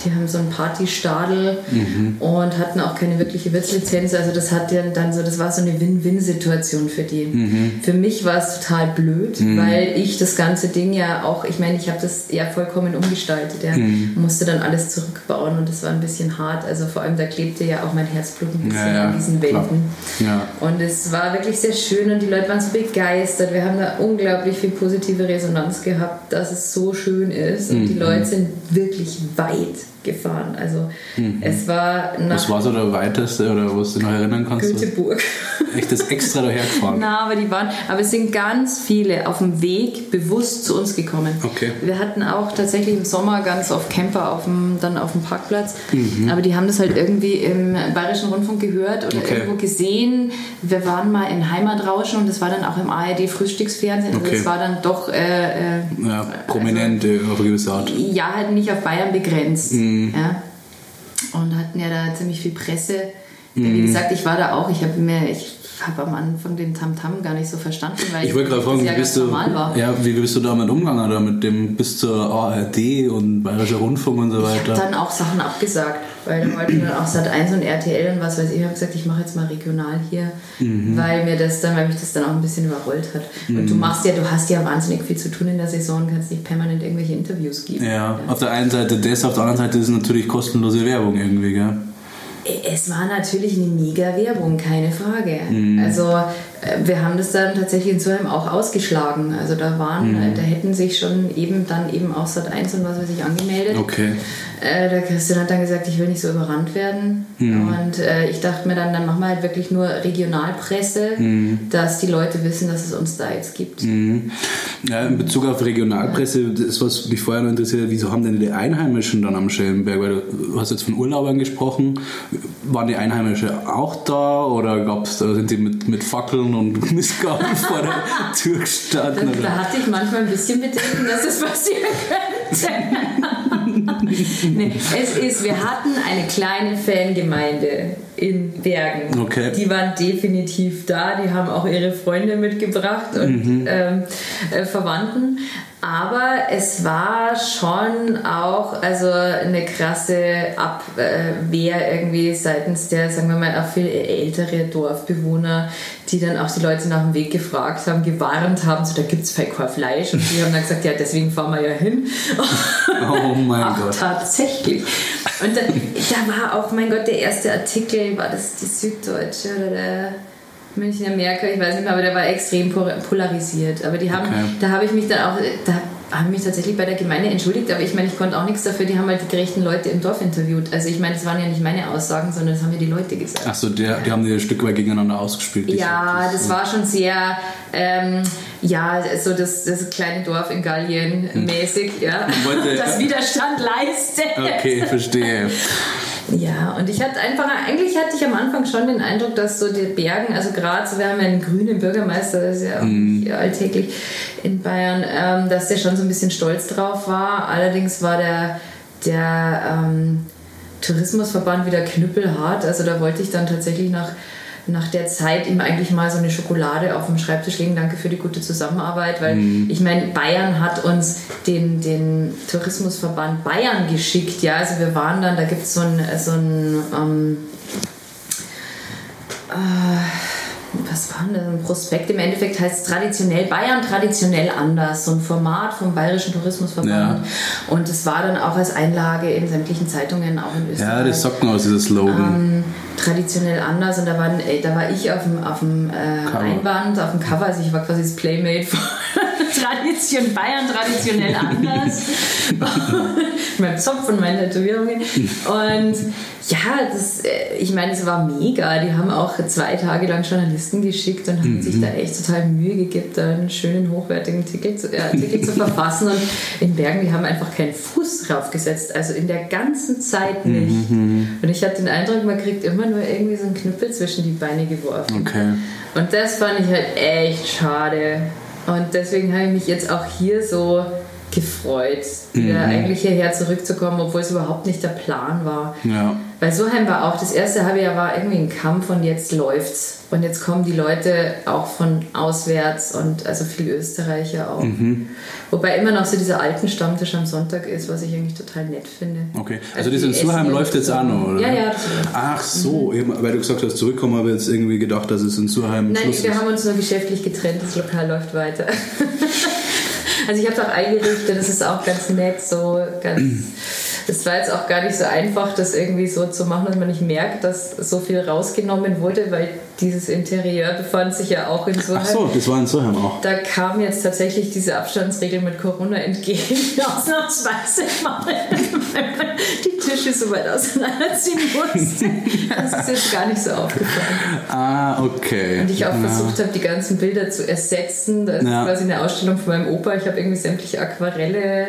die haben so einen Partystadel mhm. und hatten auch keine wirkliche Wirtslizenz. Also das hat dann so, das war so eine Win-Win-Situation für die. Mhm. Für mich war es total blöd, mhm. weil ich das ganze Ding ja auch, ich meine, ich habe das ja vollkommen umgestaltet. Ja. Musste dann alles zurückbauen und das war ein bisschen hart. Also vor allem da klebte ja auch mein Herzblut ein bisschen ja, ja. an diesen Wänden. Ja. Und es war wirklich sehr schön und die Leute waren so begeistert. Wir haben da unglaublich viel positive Resonanz gehabt, dass es so schön schön ist und mhm. die Leute sind wirklich weit gefahren. Also mhm. es war Was war so der weiteste oder was du noch erinnern kannst? Göteborg. Echt das extra daher gefahren? Na, aber die waren, aber es sind ganz viele auf dem Weg bewusst zu uns gekommen. Okay. Wir hatten auch tatsächlich im Sommer ganz oft Camper auf dem, dann auf dem Parkplatz, mhm. aber die haben das halt irgendwie im Bayerischen Rundfunk gehört oder okay. irgendwo gesehen. Wir waren mal in Heimatrauschen und das war dann auch im ARD Frühstücksfernsehen. Also okay. das war dann doch äh, äh, ja, prominent also, auf gewisse Art. Ja, halt nicht auf Bayern begrenzt. Mhm. Mhm. Ja? Und hatten ja da ziemlich viel Presse. Mhm. Wie gesagt, ich war da auch, ich habe mir, ich habe am Anfang den Tamtam -Tam gar nicht so verstanden, weil ich wollte gerade fragen, wie bist, du, war. Ja, wie bist du damit umgegangen oder mit dem bis zur ARD und Bayerischer Rundfunk und so weiter? Ich habe dann auch Sachen abgesagt, weil dann wollten dann auch Sat1 und RTL und was weiß ich, ich habe gesagt, ich mache jetzt mal regional hier, mhm. weil mir das dann, weil mich das dann auch ein bisschen überrollt hat. Mhm. Und du machst ja, du hast ja wahnsinnig viel zu tun in der Saison, kannst nicht permanent irgendwelche Interviews geben. Ja, ja. auf der einen Seite das, auf der anderen Seite ist es natürlich kostenlose Werbung irgendwie, gell? Es war natürlich eine mega Werbung, keine Frage. Mhm. Also wir haben das dann tatsächlich in Surheim auch ausgeschlagen. Also da waren, mhm. da hätten sich schon eben dann eben auch Sat 1 und was weiß ich angemeldet. Okay. Äh, der Christian hat dann gesagt, ich will nicht so überrannt werden. Mhm. Und äh, ich dachte mir dann, dann machen wir halt wirklich nur Regionalpresse, mhm. dass die Leute wissen, dass es uns da jetzt gibt. Mhm. Ja, in Bezug auf Regionalpresse, das was mich vorher noch interessiert, wieso haben denn die Einheimischen dann am Schellenberg? Weil du hast jetzt von Urlaubern gesprochen. Waren die Einheimischen auch da oder gab's, sind die mit, mit Fackeln und Missgaben vor der Tür gestanden? Da, da hatte ich manchmal ein bisschen Bedenken, dass das passieren könnte. nee, es ist, wir hatten eine kleine Fangemeinde in Bergen. Okay. Die waren definitiv da, die haben auch ihre Freunde mitgebracht und Mhm. ähm, äh, Verwandten. Aber es war schon auch also eine krasse Abwehr irgendwie seitens der, sagen wir mal, auch viel ältere Dorfbewohner, die dann auch die Leute nach dem Weg gefragt haben, gewarnt haben, so da gibt es kein Fleisch. Und die haben dann gesagt, ja, deswegen fahren wir ja hin. Oh mein Ach, Gott. tatsächlich. Und dann, da war auch, mein Gott, der erste Artikel, war das die Süddeutsche oder der München Amerika, ich weiß nicht mehr, aber der war extrem po- polarisiert. Aber die haben, Okay. da habe ich mich dann auch, da habe ich mich tatsächlich bei der Gemeinde entschuldigt, aber ich meine, ich konnte auch nichts dafür, die haben halt die gerechten Leute im Dorf interviewt. Also ich meine, das waren ja nicht meine Aussagen, sondern das haben ja die Leute gesagt. Achso, die haben die ein Stück weit gegeneinander ausgespielt. Ja, das war schon sehr, ähm, ja, so das, das kleine Dorf in Gallien mäßig, ja. wollte- das Widerstand leistet. Okay, verstehe. Ja, und ich hatte einfach, eigentlich hatte ich am Anfang schon den Eindruck, dass so die Bergen, also gerade so, wir haben ja einen grünen Bürgermeister, das ist ja auch nicht alltäglich in Bayern, ähm, dass der schon so ein bisschen stolz drauf war. Allerdings war der, der ähm, Tourismusverband wieder knüppelhart. Also da wollte ich dann tatsächlich nach, nach der Zeit ihm eigentlich mal so eine Schokolade auf dem Schreibtisch legen. Danke für die gute Zusammenarbeit, weil ich meine, Bayern hat uns den, den Tourismusverband Bayern geschickt. Ja, also wir waren dann, da gibt es so ein, so ein ähm, äh, was war denn das? Ein Prospekt? Im Endeffekt heißt es traditionell Bayern traditionell anders. So ein Format vom Bayerischen Tourismusverband. Ja. Und es war dann auch als Einlage in sämtlichen Zeitungen, auch in Österreich. Ja, das man aus, dieser Slogan. ähm, traditionell anders und da, waren, äh, da war ich auf dem, auf dem äh. Einband, auf dem Cover, also ich war quasi das Playmate von Tradition Bayern, traditionell anders. mein Zopf und meine Tätowierungen. Und ja, das, äh, ich meine, es war mega. Die haben auch zwei Tage lang Journalisten geschickt und haben sich da echt total Mühe gegeben, da einen schönen, hochwertigen Artikel zu, äh, zu verfassen. Und in Bergen, die haben einfach keinen Fuß draufgesetzt. Also in der ganzen Zeit nicht. Und ich hatte den Eindruck, man kriegt immer nur irgendwie so einen Knüppel zwischen die Beine geworfen. Okay. Und das fand ich halt echt schade. Und deswegen habe ich mich jetzt auch hier so gefreut, wieder eigentlich hierher zurückzukommen, obwohl es überhaupt nicht der Plan war. Ja. Weil Soheim war auch, das erste halbe Jahr war irgendwie ein Kampf und jetzt läuft's. Und jetzt kommen die Leute auch von auswärts und also viel Österreicher auch. Wobei immer noch so dieser alten Stammtisch am Sonntag ist, was ich eigentlich total nett finde. Okay. Also die das in Surheim läuft jetzt auch noch, oder? Ja, ja. Ach so, eben, weil du gesagt hast, zurückkommen, habe ich jetzt irgendwie gedacht, dass es in Surheim Nein, Schluss wir ist. haben uns nur geschäftlich getrennt, das Lokal läuft weiter. also ich habe es auch eingerichtet, das ist auch ganz nett, so ganz. Es war jetzt auch gar nicht so einfach, das irgendwie so zu machen, dass man nicht merkt, dass so viel rausgenommen wurde, weil dieses Interieur befand sich ja auch in so Ach so, das war in Surheim auch. Da kam jetzt tatsächlich diese Abstandsregel mit Corona entgegen, ausnahmsweise mal, wenn man die Tische so weit auseinanderziehen musste. Das ist jetzt gar nicht so aufgefallen. Ah, okay. Und ich auch Ja. versucht habe, die ganzen Bilder zu ersetzen. Da ist Ja. quasi eine Ausstellung von meinem Opa. Ich habe irgendwie sämtliche Aquarelle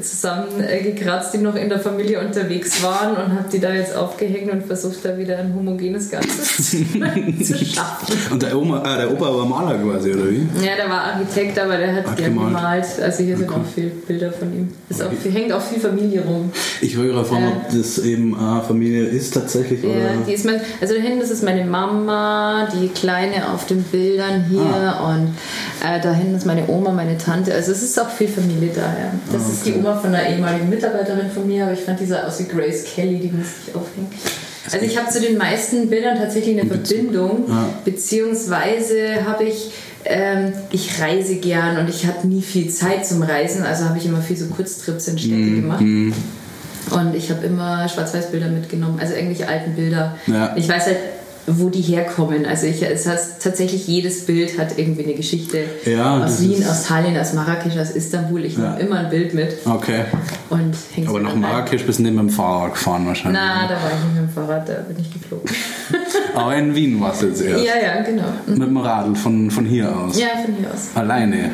zusammengekratzt, die noch in der Familie unterwegs waren und habe die da jetzt aufgehängt und versucht, da wieder ein homogenes Ganzes zu, zu schaffen. Und der, Oma, äh, der Opa war Maler quasi, oder wie? Ja, der war Architekt, aber der hat Hat gern gemalt. gemalt. Also hier sind auch viele Bilder von ihm. Ist auch, hängt auch viel Familie rum. Ich wollte gerade fragen, ob das eben äh, Familie ist tatsächlich. Ja, Oder? die ist mein, also da hinten das ist meine Mama, die Kleine auf den Bildern hier Ah. und äh, da hinten ist meine Oma, meine Tante. Also es ist auch viel Familie da. Ja. Das Ah, ist die Oma von einer ehemaligen Mitarbeiterin von mir, aber ich fand die sah aus wie Grace Kelly, die musste ich aufhängen. Also ich habe zu den meisten Bildern tatsächlich eine Verbindung, Ja. beziehungsweise habe ich ähm, ich reise gern und ich hatte nie viel Zeit zum Reisen, also habe ich immer viel so Kurztrips in Städte Mhm. gemacht. Und ich habe immer Schwarz-Weiß-Bilder mitgenommen, also irgendwelche alten Bilder. Ja. Ich weiß halt, wo die herkommen. Also ich, es heißt, tatsächlich jedes Bild hat irgendwie eine Geschichte. Ja, aus Wien, aus Tallinn, aus Marrakesch, aus Istanbul. Ich Ja. nehme immer ein Bild mit Okay. und Aber nach Marrakesch bist du nicht mit dem Fahrrad gefahren wahrscheinlich. Na, da war ich nicht mit dem Fahrrad, da bin ich geflogen. Aber in Wien warst du jetzt erst. ja, ja, genau. Mhm. Mit dem Radl von, von hier aus. Ja, von hier aus. Alleine.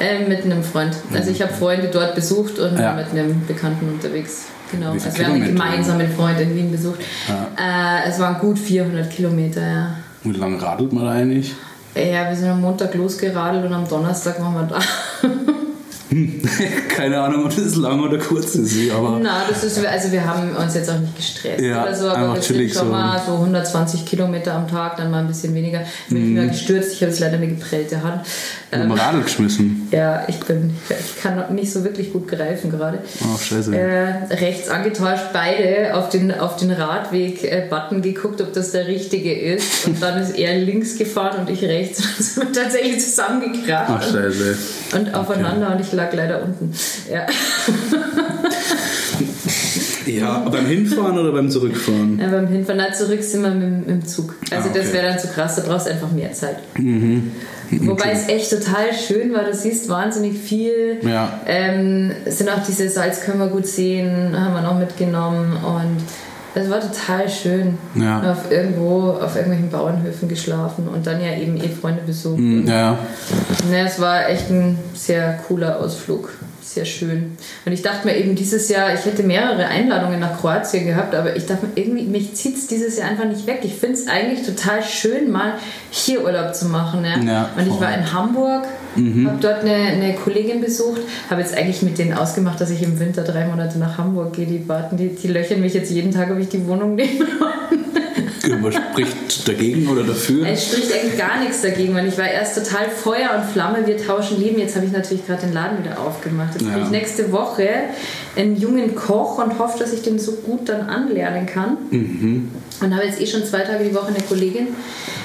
Äh, mit einem Freund. Also ich habe Freunde dort besucht und Ja. mit einem Bekannten unterwegs. Genau. Also wir haben einen Kilometer? gemeinsamen Freund in Wien besucht. Äh, es waren gut 400 Kilometer, ja. Wie lange radelt man da eigentlich? Ja, wir sind am Montag losgeradelt und am Donnerstag waren wir da. Hm. Keine Ahnung, ob das lang oder kurz ist. Aber Na, das ist, also wir haben uns jetzt auch nicht gestresst Ja, oder so, aber wir sind schon so. mal so 120 Kilometer am Tag, dann mal ein bisschen weniger. Ich bin Mhm. mal gestürzt, ich habe jetzt leider eine geprellte Hand. Ähm, dem Radl geschmissen. ja, ich bin, ich kann nicht so wirklich gut greifen gerade. Oh, scheiße. Äh, rechts angetauscht, beide auf den, auf den Radweg-Button geguckt, ob das der richtige ist. Und dann ist er links gefahren und ich rechts. Und dann sind wir tatsächlich zusammengekracht. Ach, scheiße. und aufeinander und ich lag leider unten. Ja. Ja, beim Hinfahren oder beim Zurückfahren? Ja, beim Hinfahren na, zurück sind wir mit, dem- mit dem Zug. Also Ah, okay. das wäre dann zu krass, da brauchst du einfach mehr Zeit. Mhm. Wobei es echt total schön war, du siehst wahnsinnig viel. Ja. Ähm, es sind auch diese Salz können wir gut sehen, haben wir noch mitgenommen und es war total schön. Ja. Auf irgendwo, auf irgendwelchen Bauernhöfen geschlafen und dann ja eben eh Freunde besucht. Hm, Ja, Ne, es war echt ein sehr cooler Ausflug. Sehr schön. Und ich dachte mir eben dieses Jahr, ich hätte mehrere Einladungen nach Kroatien gehabt, aber ich dachte mir, irgendwie, mich zieht es dieses Jahr einfach nicht weg. Ich finde es eigentlich total schön, mal hier Urlaub zu machen. Ja? Ja, Und ich war in Hamburg, habe dort eine, eine Kollegin besucht, habe jetzt eigentlich mit denen ausgemacht, dass ich im Winter drei Monate nach Hamburg gehe. Die warten, die, die löchern mich jetzt jeden Tag, ob ich die Wohnung nehme. was spricht dagegen oder dafür? Es spricht eigentlich gar nichts dagegen, weil ich war erst total Feuer und Flamme, wir tauschen Leben. Jetzt habe ich natürlich gerade den Laden wieder aufgemacht. Jetzt Ja. habe ich nächste Woche einen jungen Koch und hoffe, dass ich den so gut dann anlernen kann. Mhm. Und habe jetzt eh schon zwei Tage die Woche eine Kollegin.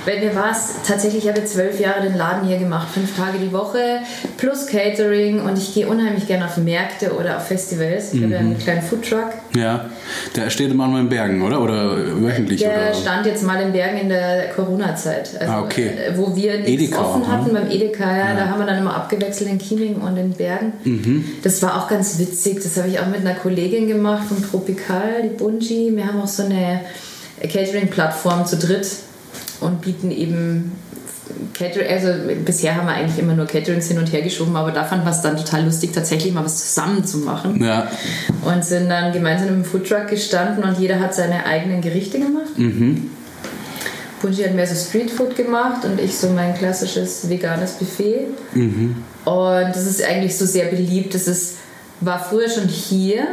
Weil mir war es tatsächlich, ich habe zwölf Jahre den Laden hier gemacht, fünf Tage die Woche plus Catering und ich gehe unheimlich gerne auf Märkte oder auf Festivals. Ich habe ja Mhm. einen kleinen Foodtruck. Ja, der steht manchmal in Bergen, oder? Oder wöchentlich? Der oder? stand jetzt mal in Bergen in der Corona-Zeit. Also, Ah, okay. äh, Wo wir nichts Edeka offen auch, hatten ne? beim Edeka, ja, da haben wir dann immer abgewechselt in Chieming und in Bergen. Mhm. Das war auch ganz witzig. Das habe ich auch mit einer Kollegin gemacht vom Tropical, die Bunji. Wir haben auch so eine Catering-Plattform zu dritt und bieten eben Catering, also bisher haben wir eigentlich immer nur Caterings hin und her geschoben, aber da fanden wir es dann total lustig, tatsächlich mal was zusammen zu machen Ja, und sind dann gemeinsam im Foodtruck gestanden und jeder hat seine eigenen Gerichte gemacht. Mhm. Punji hat mehr so Streetfood gemacht und ich so mein klassisches veganes Buffet. Mhm. Und das ist eigentlich so sehr beliebt. Das ist, war früher schon hier.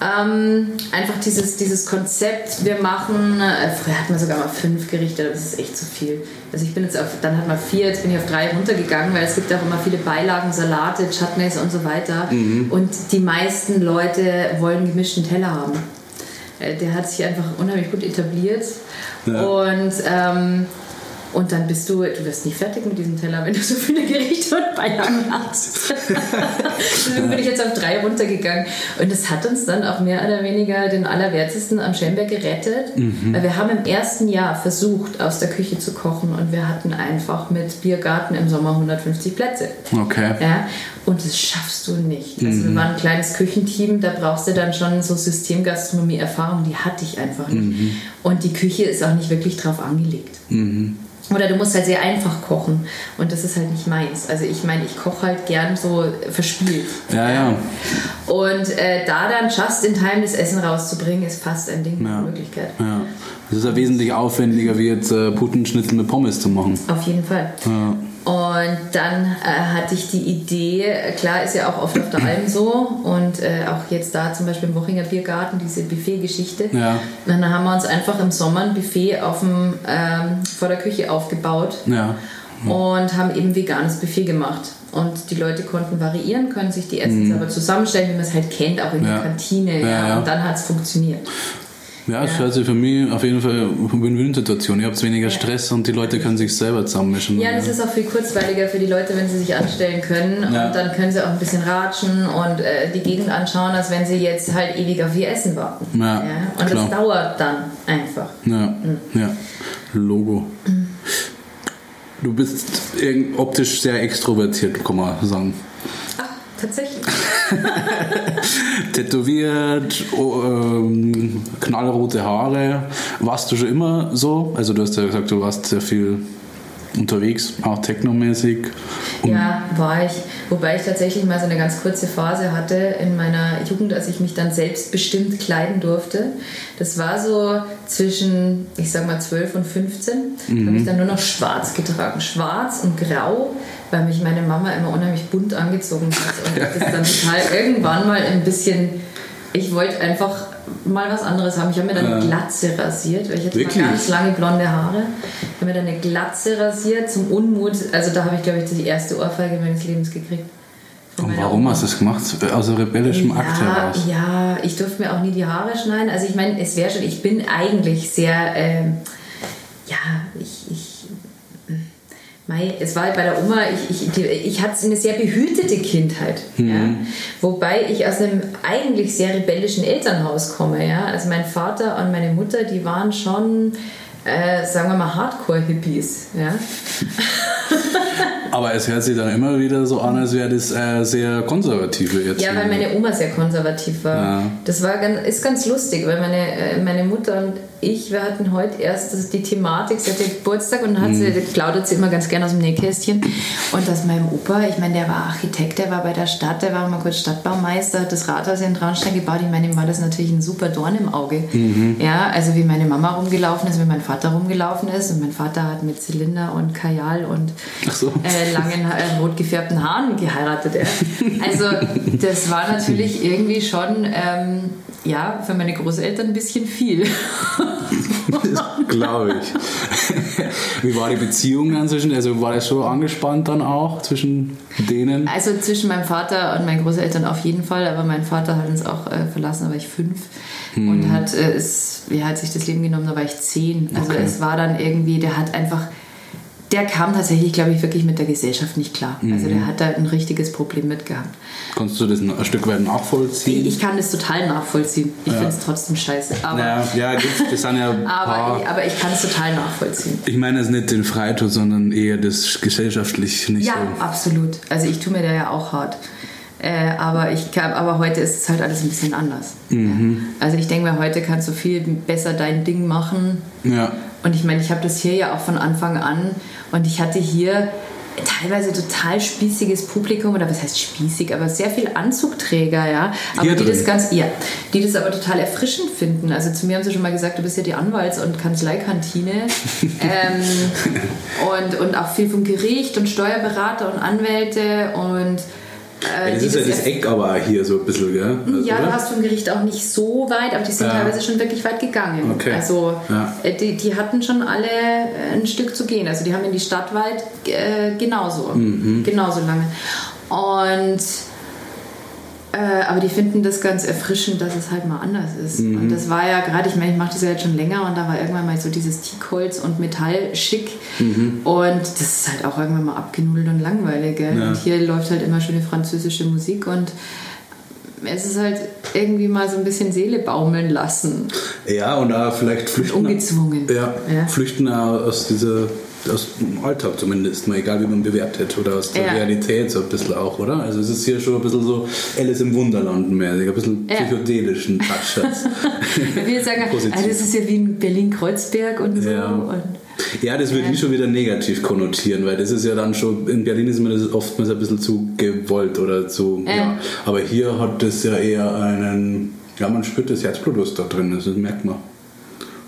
Ähm, einfach dieses, dieses Konzept, wir machen, äh, früher hatten wir sogar mal fünf Gerichte, aber das ist echt zu viel. Also ich bin jetzt auf, dann hat man vier, jetzt bin ich auf drei runtergegangen, weil es gibt auch immer viele Beilagen, Salate, Chutneys und so weiter. Und die meisten Leute wollen gemischten Teller haben. Äh, Der hat sich einfach unheimlich gut etabliert. Ja. Und, ähm, und dann bist du, du wirst nicht fertig mit diesem Teller, wenn du so viele Gerichte und Beilagen hast. Deswegen bin ich jetzt auf drei runtergegangen. Und das hat uns dann auch mehr oder weniger den Allerwertesten am Schemberg gerettet. Weil wir haben im ersten Jahr versucht, aus der Küche zu kochen und wir hatten einfach mit Biergarten im Sommer 150 Plätze. okay. Ja, und das schaffst du nicht. Also wir waren ein kleines Küchenteam, da brauchst du dann schon so Systemgastronomie-Erfahrung, die hatte ich einfach nicht. Und die Küche ist auch nicht wirklich drauf angelegt. Oder du musst halt sehr einfach kochen und das ist halt nicht meins. Also ich meine, ich koche halt gern so verspielt. Ja, ja. Und äh, da dann just in time das Essen rauszubringen, ist fast ein Ding Ja. Möglichkeit. ja. Das ist ja wesentlich aufwendiger, wie jetzt äh, Putenschnitzel mit Pommes zu machen. Auf jeden Fall. Ja. Und dann äh, hatte ich die Idee, klar ist ja auch oft auf der Alm so und äh, auch jetzt da zum Beispiel im Wochinger Biergarten diese Buffet-Geschichte. Ja. Dann haben wir uns einfach im Sommer ein Buffet auf dem, ähm, vor der Küche aufgebaut Ja. und haben eben veganes Buffet gemacht. Und die Leute konnten variieren, können sich die Essens aber zusammenstellen, wie man es halt kennt, auch in Mhm. Ja. der Kantine. Ja. Und dann hat es funktioniert. Ja, es hört sich für mich auf jeden Fall eine Win-Win-Situation. Ihr habt weniger Stress und die Leute können sich selber zusammenmischen. Ja, das ist auch viel kurzweiliger für die Leute, wenn sie sich anstellen können. Ja. Und dann können sie auch ein bisschen ratschen und äh, die Gegend anschauen, als wenn sie jetzt halt ewig auf ihr Essen warten. Ja, Und klar. das dauert dann einfach. Ja, ja. Logo. Du bist irgend- optisch sehr extrovertiert, kann man sagen. Ach, tatsächlich. Tätowiert, oh, ähm, knallrote Haare. Warst du schon immer so? Also du hast ja gesagt, du warst sehr viel unterwegs, auch technomäßig. Ja, war ich. Wobei ich tatsächlich mal so eine ganz kurze Phase hatte in meiner Jugend, als ich mich dann selbstbestimmt kleiden durfte. Das war so zwischen, ich sag mal, 12 und 15. Da habe ich dann nur noch schwarz getragen. Schwarz und grau weil mich meine Mama immer unheimlich bunt angezogen hat. Und das dann total irgendwann mal ein bisschen. Ich wollte einfach mal was anderes haben. Ich habe mir dann eine Glatze rasiert, weil ich hatte Wirklich? mal ganz lange blonde Haare. Ich habe mir dann eine Glatze rasiert zum Unmut. Also da habe ich, glaube ich, die erste Ohrfeige meines Lebens gekriegt. Und warum Oma. hast du das gemacht? Aus einem rebellischen Akt ja, heraus. Ja, ich durfte mir auch nie die Haare schneiden. Also ich meine, es wäre schon, ich bin eigentlich sehr, ähm, ja, ich, ich, Mei, es war halt bei der Oma, ich, ich, ich hatte eine sehr behütete Kindheit. Ja? Wobei ich aus einem eigentlich sehr rebellischen Elternhaus komme. Ja? Also mein Vater und meine Mutter, die waren schon, äh, sagen wir mal, Hardcore-Hippies. Ja? Aber es hört sich dann immer wieder so an, als wäre das äh, sehr konservative jetzt. Ja, weil meine Oma sehr konservativ war. Ja. Das war ganz, ist ganz lustig, weil meine, äh, meine Mutter und ich, wir hatten heute erst die Thematik, sie hatte Geburtstag und dann hat sie, plaudert sie immer ganz gerne aus dem Nähkästchen. Und dass meinem Opa, ich meine, der war Architekt, der war bei der Stadt, der war mal kurz Stadtbaumeister, hat das Rathaus in Traunstein gebaut. Ich meine, ihm war das natürlich ein super Dorn im Auge. Ja, also wie meine Mama rumgelaufen ist, wie mein Vater rumgelaufen ist. Und mein Vater hat mit Zylinder und Kajal und so. äh, langen, äh, rot gefärbten Haaren geheiratet. Er. Also das war natürlich irgendwie schon, ähm, ja, für meine Großeltern ein bisschen viel. Glaube ich. Wie war die Beziehung dann zwischen, also war das schon angespannt dann auch zwischen denen? Also zwischen meinem Vater und meinen Großeltern auf jeden Fall, aber mein Vater hat uns auch äh, verlassen, da war ich fünf und hat, äh, ist, ja, hat sich das Leben genommen, da war ich zehn. Also Okay. es war dann irgendwie, der hat einfach, der kam tatsächlich, glaube ich, wirklich mit der Gesellschaft nicht klar. Also der hat da ein richtiges Problem mit gehabt. Konntest du das ein Stück weit nachvollziehen? Ich kann das total nachvollziehen. Ich Ja. finde es trotzdem scheiße. Aber, ja, ja, das sind ja aber, ich, aber ich kann es total nachvollziehen. Ich meine es nicht den Freitod, sondern eher das gesellschaftlich nicht Ja, so. absolut. Also ich tue mir da ja auch hart. Äh, aber, ich kann, aber heute ist es halt alles ein bisschen anders. Mhm. Ja. Also ich denke mir, heute kannst du viel besser dein Ding machen. Ja. Und ich meine, ich habe das hier ja auch von Anfang an und ich hatte hier teilweise total spießiges Publikum oder was heißt spießig, aber sehr viel Anzugträger, ja, aber Hier die drin? das ganz, ja, die das aber total erfrischend finden. Also zu mir haben sie schon mal gesagt, du bist ja die Anwalts- und Kanzleikantine ähm, und, und auch viel vom Gericht und Steuerberater und Anwälte und äh, Das die ist ja das Eck aber hier so ein bisschen, gell? Also, ja, du hast vom Gericht auch nicht so weit, aber die sind Ja. teilweise schon wirklich weit gegangen. Okay. Also Ja. äh, die, die hatten schon alle äh, ein Stück zu gehen. Also die haben in die Stadt weit äh, genauso, Mhm. genauso lange. Und äh, aber die finden das ganz erfrischend, dass es halt mal anders ist. Mhm. Und das war ja gerade, ich meine, ich mache das ja jetzt schon länger und da war irgendwann mal so dieses Teakholz und Metall schick. Mhm. Und das ist halt auch irgendwann mal abgenudelt und langweilig. Gell? Ja. Und hier läuft halt immer schöne französische Musik und es ist halt irgendwie mal so ein bisschen Seele baumeln lassen. Ja, und auch vielleicht flüchten. Ungezwungen. Ja, Ja. flüchten auch aus dieser aus dem Alltag zumindest, mal egal wie man bewertet oder aus der Ja. Realität so ein bisschen auch, oder? Also es ist hier schon ein bisschen so Alice im Wunderland mäßig, ein bisschen Ja. psychedelischen Touch. will sagen, ah, das ist ja wie in Berlin-Kreuzberg und so. Ja. Und Ja, das würde ich schon wieder negativ konnotieren, weil das ist ja dann schon, in Berlin ist mir das oftmals ein bisschen zu gewollt oder zu, ja. Ja. Aber hier hat das ja eher einen, ja, man spürt das Herzblut da drin, das merkt man.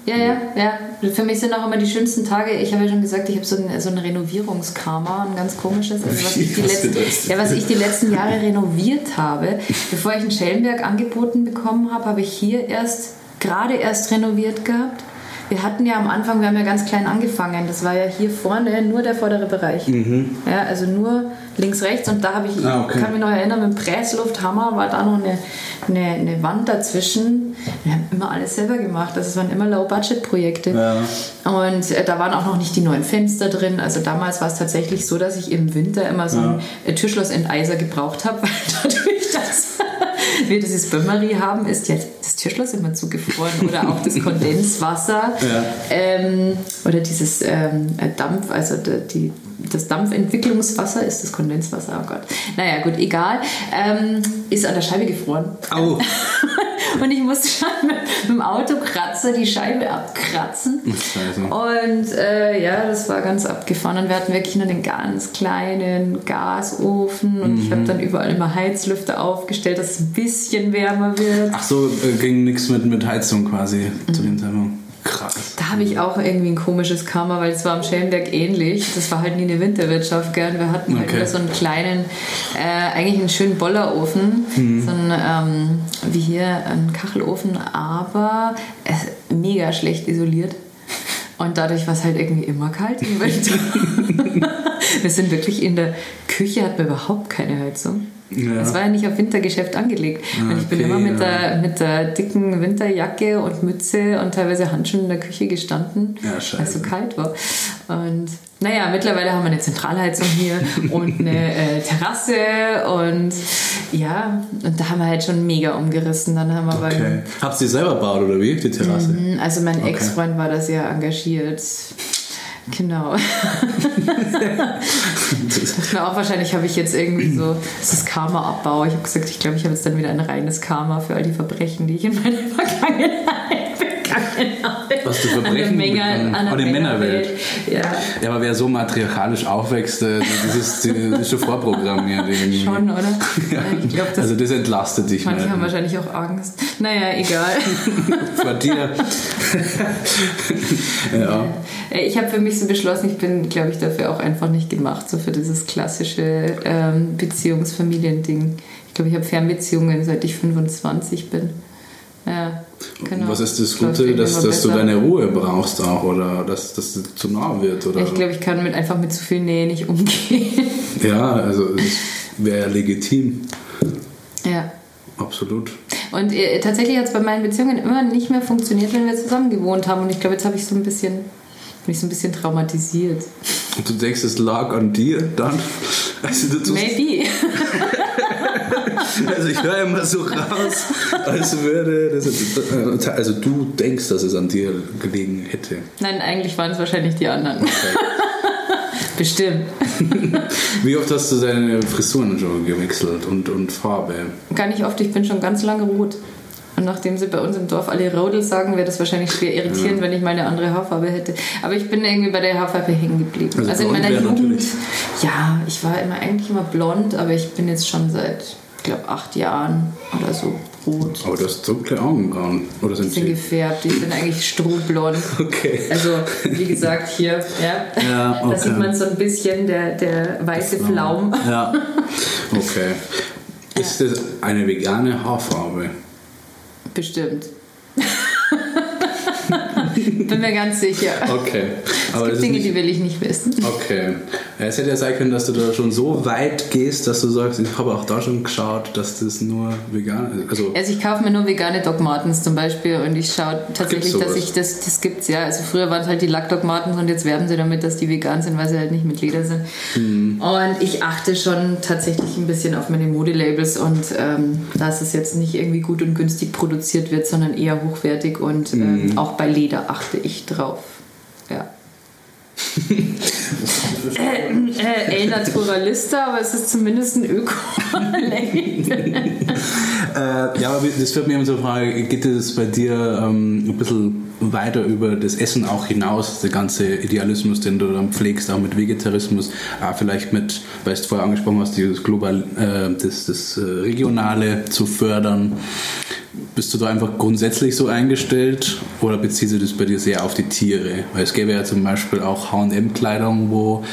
Ja, ja, ja. Für mich sind auch immer die schönsten Tage. Ich habe ja schon gesagt, ich habe so ein, so ein Renovierungskarma, ein ganz komisches. Also was, ich die letzten, ja, was ich die letzten Jahre renoviert habe. Bevor ich in Schellenberg angeboten bekommen habe, habe ich hier erst, gerade erst renoviert gehabt. Wir hatten ja am Anfang, wir haben ja ganz klein angefangen. Das war ja hier vorne nur der vordere Bereich. Ja, also nur links, rechts. Und da habe ich, Mhm. Ah, okay. kann mich noch erinnern, mit dem Presslufthammer war da noch eine, eine, eine Wand dazwischen. Wir haben immer alles selber gemacht. Also es waren immer Low-Budget-Projekte. Ja. Und äh, da waren auch noch nicht die neuen Fenster drin. Also damals war es tatsächlich so, dass ich im Winter immer so ein äh, Türschlossenteiser gebraucht habe, weil dadurch, dass wir dieses Bömmery haben, ist jetzt das Türschloss immer zugefroren oder auch das Kondenswasser Ja. ähm, oder dieses ähm, äh, Dampf, also die, das Dampfentwicklungswasser ist das Kondenswasser, oh Gott. Naja, gut, egal. Ähm, ist an der Scheibe gefroren. Au! Und ich musste schon mit, mit dem Autokratzer die Scheibe abkratzen. Scheiße. Und äh, ja, das war ganz abgefahren. Und wir hatten wirklich nur einen ganz kleinen Gasofen. Und ich habe dann überall immer Heizlüfter aufgestellt, dass es ein bisschen wärmer wird. Ach so, äh, ging nichts mit, mit Heizung quasi zu dem Zeitpunkt. Krass. Da habe ich auch irgendwie ein komisches Karma, weil es war am Schellenberg ähnlich. Das war halt nie eine Winterwirtschaft, gell? Wir hatten halt Okay. wieder so einen kleinen, äh, eigentlich einen schönen Bollerofen, Mhm. so einen, ähm, wie hier, ein Kachelofen, aber äh, mega schlecht isoliert. Und dadurch war es halt irgendwie immer kalt im Winter. Wir sind wirklich in der Küche, hatten wir überhaupt keine Heizung. Ja. Es war ja nicht auf Wintergeschäft angelegt. Ah, und ich bin okay, immer mit, ja. der, mit der dicken Winterjacke und Mütze und teilweise Handschuhen in der Küche gestanden, Ja, weil es so kalt war. Und naja, mittlerweile haben wir eine Zentralheizung hier und eine äh, Terrasse und ja, und da haben wir halt schon mega umgerissen. Dann haben wir Okay. Habt ihr selber gebaut oder wie? Die Terrasse? also mein Okay. Ex-Freund war da sehr engagiert. Genau. Na, auch wahrscheinlich habe ich jetzt irgendwie so, das ist Karma-Abbau. Ich habe gesagt, ich glaube, ich habe jetzt dann wieder ein reines Karma für all die Verbrechen, die ich in meiner Vergangenheit Was du An der, Verbrechen Menge, begangen- an der Männerwelt. Ja, Ja, aber wer so matriarchalisch aufwächst, das ist, das ist schon vorprogrammiert. irgendwie. schon, oder? Ja. Ich glaube, das Also das entlastet dich manche nicht. haben wahrscheinlich auch Angst. Naja, egal. Vor dir. ja. Äh, Ich habe für mich so beschlossen, ich bin, glaube ich, dafür auch einfach nicht gemacht, so für dieses klassische ähm, Beziehungsfamiliending. Ich glaube, ich habe Fernbeziehungen, seit ich 25 bin. Ja, genau. Was ist das Gute, irgendwie dass, dass du deine Ruhe brauchst auch oder dass das zu nah wird? Oder? Ich glaube, ich kann mit, einfach mit zu viel Nähe nicht umgehen. Ja, also es wäre legitim. ja. Absolut. Und äh, tatsächlich hat es bei meinen Beziehungen immer nicht mehr funktioniert, wenn wir zusammen gewohnt haben. Und ich glaube, jetzt habe ich so ein bisschen, bin ich so ein bisschen traumatisiert. Und du denkst, es lag an dir dann? Also, Maybe. also ich höre immer so raus, als würde das, also du denkst, dass es an dir gelegen hätte. Nein, eigentlich waren es wahrscheinlich die anderen. Bestimmt. Wie oft hast du deine Frisuren schon gewechselt und, und Farbe? Gar nicht oft, ich bin schon ganz lange rot. Und nachdem sie bei uns im Dorf alle Rodel sagen, wäre das wahrscheinlich schwer irritierend, wenn ich mal eine andere Haarfarbe hätte. Aber ich bin irgendwie bei der Haarfarbe hängen geblieben. Also Also, in meiner Jugend. natürlich- Ja, ich war immer eigentlich immer blond, aber ich bin jetzt schon seit, ich glaube, acht Jahren oder so rot. Aber du hast dunkle Augenbrauen. Oder sind Bisschen sie? gefärbt, ich bin eigentlich strohblond. Okay. Also, wie gesagt, hier, ja, Ja, da okay. sieht man so ein bisschen der, der weiße Flaum. Ja. Okay. Ist das eine vegane Haarfarbe? Bestimmt. Bin mir ganz sicher. Okay. Aber Es das gibt Dinge, nicht, die will ich nicht wissen. Okay. Es hätte ja sein können, dass du da schon so weit gehst, dass du sagst, ich habe auch da schon geschaut, dass das nur vegan ist. Also, Also ich kaufe mir nur vegane Doc Martens zum Beispiel und ich schaue tatsächlich, dass ich das, das gibt's ja. Also früher waren es halt die Lack Doc Martens und jetzt werben sie damit, dass die vegan sind, weil sie halt nicht mit Leder sind. Hm. Und ich achte schon tatsächlich ein bisschen auf meine Modelabels und ähm, dass es jetzt nicht irgendwie gut und günstig produziert wird, sondern eher hochwertig und Hm. ähm, auch bei Leder achte ich drauf. Ja. Äh, äh, El Naturalista, aber es ist zumindest ein Öko-Label. Äh, ja, aber das führt mir immer zur Frage, geht es bei dir ähm, ein bisschen weiter über das Essen auch hinaus, der ganze Idealismus, den du dann pflegst, auch mit Vegetarismus, auch vielleicht mit, weil du es vorher angesprochen hast, dieses global, äh, das, das äh, Regionale zu fördern. Bist du da einfach grundsätzlich so eingestellt oder bezieht sich das bei dir sehr auf die Tiere? Weil es gäbe ja zum Beispiel auch H&M-Kleidung, wo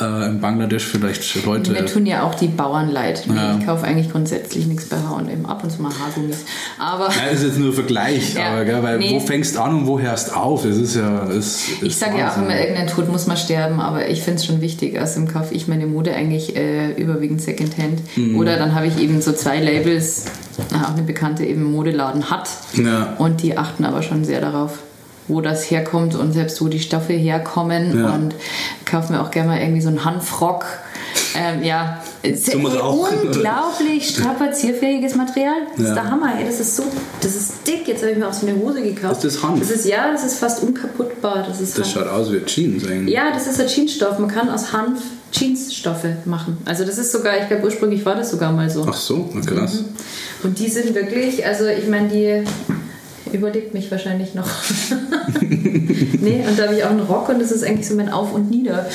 äh, in Bangladesch vielleicht Leute... Mir tun ja auch die Bauern leid. Ja. Ich kaufe eigentlich grundsätzlich nichts bei H&M. Ab und zu mal Haargummis. Aber Ja, das ist jetzt nur Vergleich, Ja, aber gell, weil nee. wo fängst du an und wo hörst auf? Es ist ja. Es, ich sage ja auch immer, irgendein Tod muss man sterben. Aber ich finde es schon wichtig. Also kaufe ich meine Mode eigentlich äh, überwiegend Secondhand. Mhm. Oder dann habe ich eben so zwei Labels. Auch eine Bekannte eben Modeladen hat. Ja. Und die achten aber schon sehr darauf, wo das herkommt und selbst wo die Stoffe herkommen. Ja. Und kaufe mir auch gerne mal irgendwie so einen Hanfrock. Ähm, ja, Zum Rauchen, unglaublich strapazierfähiges Material. Das Ja. ist der Hammer, ey. Das ist so, das ist dick. Jetzt habe ich mir auch so eine Hose gekauft. Ist das Hanf? Das ist, ja, das ist fast unkaputtbar. Das ist Das Hanf. schaut aus wie Jeans eigentlich. Ja, das ist ein Jeansstoff. Man kann aus Hanf Jeansstoffe machen. Also das ist sogar, ich glaube ursprünglich war das sogar mal so. Ach so, krass. Und die sind wirklich, also ich meine, die überlebt mich wahrscheinlich noch. nee, und da habe ich auch einen Rock und das ist eigentlich so mein Auf und Nieder.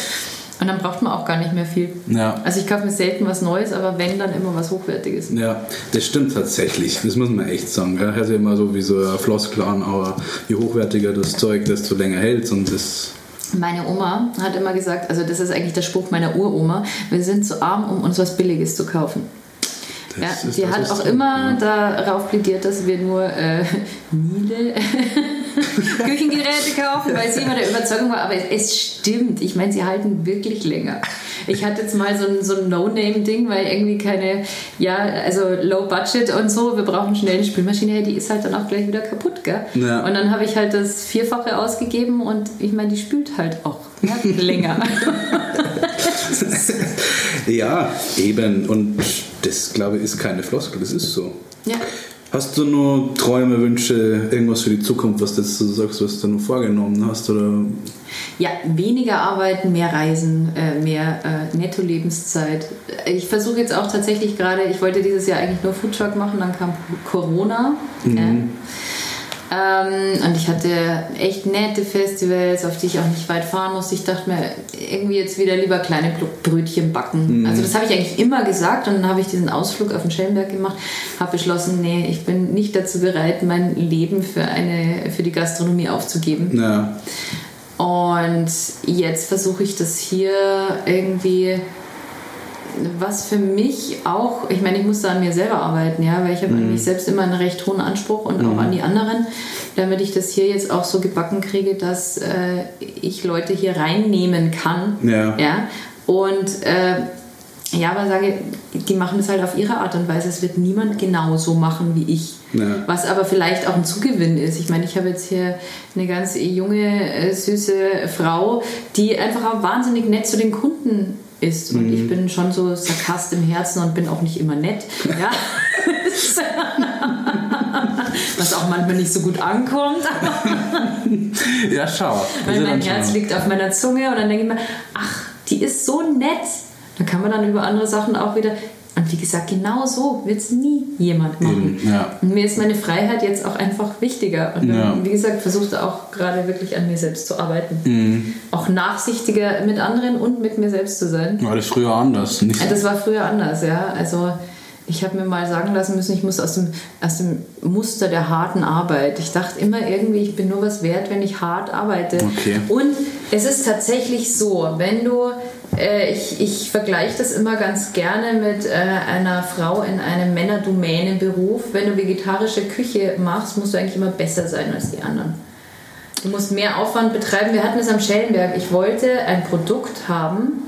Und dann braucht man auch gar nicht mehr viel. Ja. Also ich kaufe mir selten was Neues, aber wenn, dann immer was Hochwertiges. Ja, das stimmt tatsächlich. Das muss man echt sagen. Ja, hört sich immer so wie so ein Floskel an, aber je hochwertiger das Zeug, desto länger hält und das Meine Oma hat immer gesagt, also das ist eigentlich der Spruch meiner Uroma, wir sind zu arm, um uns was Billiges zu kaufen. Ja, Das ist die hat auch immer ja. darauf plädiert, dass wir nur äh, Miele Küchengeräte kaufen, weil sie immer der Überzeugung war, aber es stimmt. Ich meine, sie halten wirklich länger. Ich hatte jetzt mal so ein, so ein No-Name-Ding, weil irgendwie keine, ja, also Low Budget und so, wir brauchen schnell eine Spülmaschine, die ist halt dann auch gleich wieder kaputt, gell? Ja. Und dann habe ich halt das Vierfache ausgegeben und ich meine, die spült halt auch ja, länger. Ja, eben. Und das, glaube ich, ist keine Floskel, das ist so. ja. Hast du nur Träume, Wünsche, irgendwas für die Zukunft, was du jetzt so sagst, was du noch vorgenommen hast? Oder? Ja, weniger arbeiten, mehr reisen, äh, mehr äh, Netto-Lebenszeit. Ich versuche jetzt auch tatsächlich gerade, ich wollte dieses Jahr eigentlich nur Foodtruck machen, dann kam Corona. Ja. Ähm, und ich hatte echt nette Festivals, auf die ich auch nicht weit fahren musste. Ich dachte mir, irgendwie jetzt wieder lieber kleine Brötchen backen. Also das habe ich eigentlich immer gesagt und dann habe ich diesen Ausflug auf den Schellenberg gemacht, habe beschlossen, nee, ich bin nicht dazu bereit, mein Leben für, eine, für die Gastronomie aufzugeben. Ja. Und jetzt versuche ich das hier irgendwie, was für mich auch, ich meine, ich muss da an mir selber arbeiten, ja, weil ich habe an mich selbst immer einen recht hohen Anspruch und auch an die anderen, damit ich das hier jetzt auch so gebacken kriege, dass äh, ich Leute hier reinnehmen kann. Ja. ja? Und äh, ja, aber sage, die machen das halt auf ihre Art und Weise. Es wird niemand genau so machen wie ich. Ja. Was aber vielleicht auch ein Zugewinn ist. Ich meine, ich habe jetzt hier eine ganz junge, äh, süße Frau, die einfach auch wahnsinnig nett zu den Kunden ist. Und ich bin schon so sarkast im Herzen und bin auch nicht immer nett. Ja. Was auch manchmal nicht so gut ankommt. Ja, schau. Weil mein Herz liegt auf meiner Zunge und dann denke ich mir, ach, die ist so nett. Dann kann man dann über andere Sachen auch wieder. Und wie gesagt, genau so wird es nie jemand machen. Eben, ja. Und mir ist meine Freiheit jetzt auch einfach wichtiger. Und Ja. wie gesagt, versuche auch gerade wirklich an mir selbst zu arbeiten. Mhm. Auch nachsichtiger mit anderen und mit mir selbst zu sein. War das früher anders? Nicht Das war früher anders, ja. Also ich habe mir mal sagen lassen müssen, ich muss aus dem, aus dem Muster der harten Arbeit. Ich dachte immer irgendwie, ich bin nur was wert, wenn ich hart arbeite. Okay. Und es ist tatsächlich so, wenn du, äh, ich, ich vergleiche das immer ganz gerne mit äh, einer Frau in einem Männerdomänenberuf. Wenn du vegetarische Küche machst, musst du eigentlich immer besser sein als die anderen. Du musst mehr Aufwand betreiben. Wir hatten es am Schellenberg. Ich wollte ein Produkt haben,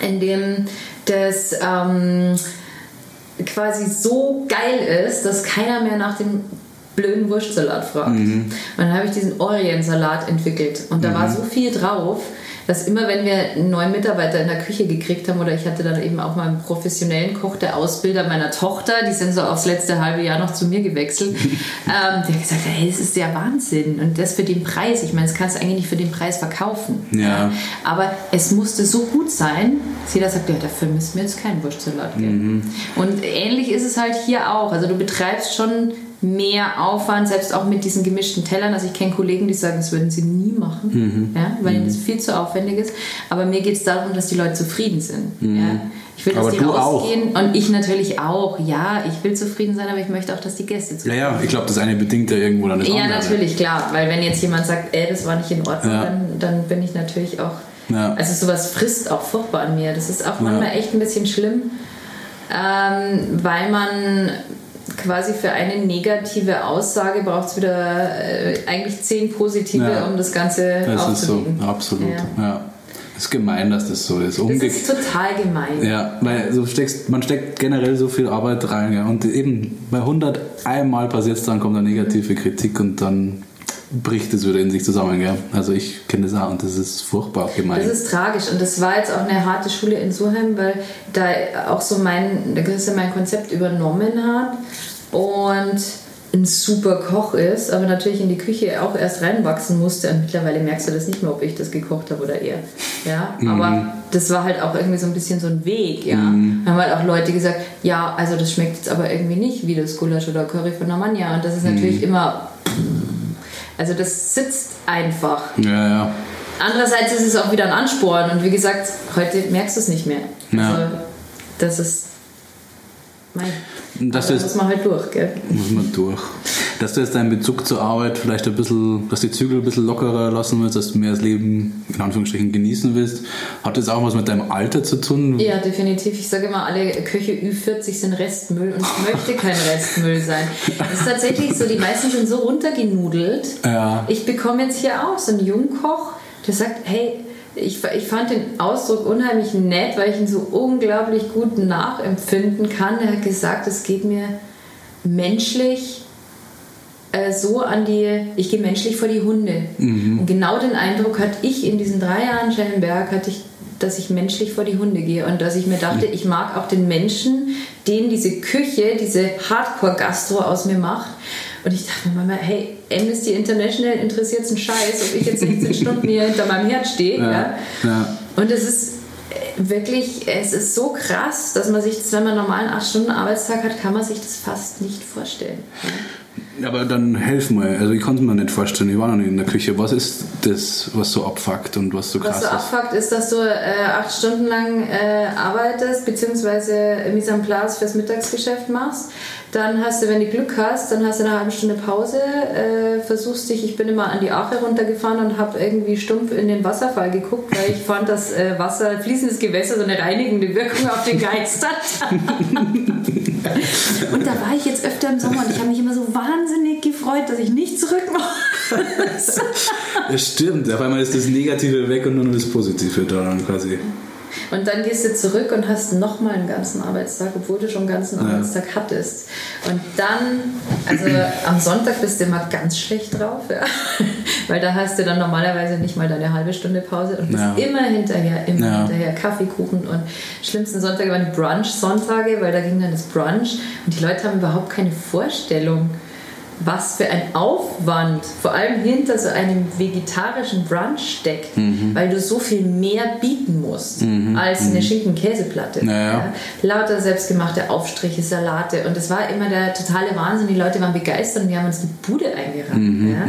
in dem das ähm, quasi so geil ist, dass keiner mehr nach dem blöden Wurstsalat fragt. Und dann habe ich diesen Orient-Salat entwickelt. Und da war so viel drauf, dass immer, wenn wir einen neuen Mitarbeiter in der Küche gekriegt haben, oder ich hatte dann eben auch mal einen professionellen Koch, der Ausbilder meiner Tochter, die sind so aufs letzte halbe Jahr noch zu mir gewechselt, ähm, der hat gesagt, hey, das ist der Wahnsinn. Und das für den Preis. Ich meine, das kannst du eigentlich nicht für den Preis verkaufen. Ja. Aber es musste so gut sein, dass jeder sagt, ja, dafür müssen wir jetzt keinen Wurstsalat geben. Und ähnlich ist es halt hier auch. Also du betreibst schon mehr Aufwand, selbst auch mit diesen gemischten Tellern. Also ich kenne Kollegen, die sagen, das würden sie nie machen, ja, weil ihnen das viel zu aufwendig ist. Aber mir geht es darum, dass die Leute zufrieden sind. Ja. Ich will, dass Aber die du auch. rausgehen und ich natürlich auch. Ja, ich will zufrieden sein, aber ich möchte auch, dass die Gäste zufrieden Ja, ja, ich glaube, das eine bedingt ja irgendwo dann das ja, andere. natürlich, klar. Weil wenn jetzt jemand sagt, ey, das war nicht in Ordnung, Ja. dann, dann bin ich natürlich auch. Ja. Also sowas frisst auch furchtbar an mir. Das ist auch manchmal echt ein bisschen schlimm, ähm, weil man quasi für eine negative Aussage braucht es wieder äh, eigentlich zehn positive, Ja. um das Ganze Das ist so, absolut. Ja. Ja. Ist gemein, dass das so ist. Das Umge ist total gemein. ja, weil du steckst, man steckt generell so viel Arbeit rein. Ja. Und eben bei 100 einmal passiert es, dann kommt eine negative Kritik und dann bricht es wieder in sich zusammen. Gell? Also ich kenne das auch und das ist furchtbar gemein. Das ist tragisch und das war jetzt auch eine harte Schule in Surheim, weil da auch so mein, der Christian mein Konzept übernommen hat und ein super Koch ist, aber natürlich in die Küche auch erst reinwachsen musste und mittlerweile merkst du das nicht mehr, ob ich das gekocht habe oder er. Ja, aber das war halt auch irgendwie so ein bisschen so ein Weg, ja. Dann haben halt auch Leute gesagt, ja, also das schmeckt jetzt aber irgendwie nicht wie das Gulasch oder Curry von Namanya und das ist natürlich immer, also das sitzt einfach. ja, ja. Andererseits ist es auch wieder ein Ansporn und wie gesagt, heute merkst du es nicht mehr. Ja. Also, das ist. Das ist- muss man halt durch, gell? Muss man durch. Dass du jetzt deinen Bezug zur Arbeit vielleicht ein bisschen, dass die Zügel ein bisschen lockerer lassen willst, dass du mehr das Leben in Anführungsstrichen genießen willst, hat das auch was mit deinem Alter zu tun? Ja, definitiv. Ich sage immer, alle Köche Ü40 sind Restmüll und ich möchte kein Restmüll sein. Es ist tatsächlich so, die meisten sind so runtergenudelt. Ja. Ich bekomme jetzt hier auch so einen Jungkoch, der sagt, hey, ich, ich fand den Ausdruck unheimlich nett, weil ich ihn so unglaublich gut nachempfinden kann. Er hat gesagt, es geht mir menschlich äh, so an die, ich gehe menschlich vor die Hunde. Und genau den Eindruck hatte ich in diesen drei Jahren Schellenberg, hatte ich, dass ich menschlich vor die Hunde gehe und dass ich mir dachte, ich mag auch den Menschen, den diese Küche, diese Hardcore-Gastro aus mir macht. Und ich dachte mir manchmal, hey, Amnesty International interessiert einen Scheiß, ob ich jetzt 16 Stunden hier hinter meinem Herd stehe. Ja. Ja. ja. Und es ist äh, wirklich, es ist so krass, dass man sich, das, wenn man einen normalen 8-Stunden-Arbeitstag hat, kann man sich das fast nicht vorstellen. Aber dann helf mal. Also ich konnte mir nicht vorstellen, ich war noch nicht in der Küche. Was ist das, was so abfuckt und was so Was krass so ist? abfuckt, ist, dass du äh, acht Stunden lang äh, arbeitest, beziehungsweise Mise en place fürs Mittagsgeschäft machst. Dann hast du, wenn du Glück hast, dann hast du eine halbe Stunde Pause, äh, versuchst dich, ich bin immer an die Ache runtergefahren und habe irgendwie stumpf in den Wasserfall geguckt, weil ich fand, dass äh, Wasser, fließendes Gewässer so eine reinigende Wirkung auf den Geist hat. und da war ich jetzt öfter im Sommer und ich habe mich immer so wahnsinnig gefreut, dass ich nicht zurück muss. Das stimmt. Auf einmal ist das Negative weg und nur noch das Positive da quasi. Und dann gehst du zurück und hast nochmal einen ganzen Arbeitstag, obwohl du schon einen ganzen Ja. Arbeitstag hattest. Und dann, also am Sonntag bist du immer ganz schlecht drauf, ja. weil da hast du dann normalerweise nicht mal deine halbe Stunde Pause und bist Ja. immer hinterher, immer Ja. hinterher. Kaffeekuchen und schlimmsten Sonntage waren die Brunch-Sonntage, weil da ging dann das Brunch und die Leute haben überhaupt keine Vorstellung, was für ein Aufwand vor allem hinter so einem vegetarischen Brunch steckt, Mhm. weil du so viel mehr bieten musst als eine Schinken-Käseplatte. Naja. Lauter selbstgemachte Aufstriche, Salate und es war immer der totale Wahnsinn. Die Leute waren begeistert und die haben uns die Bude eingerannt. Mhm, ja.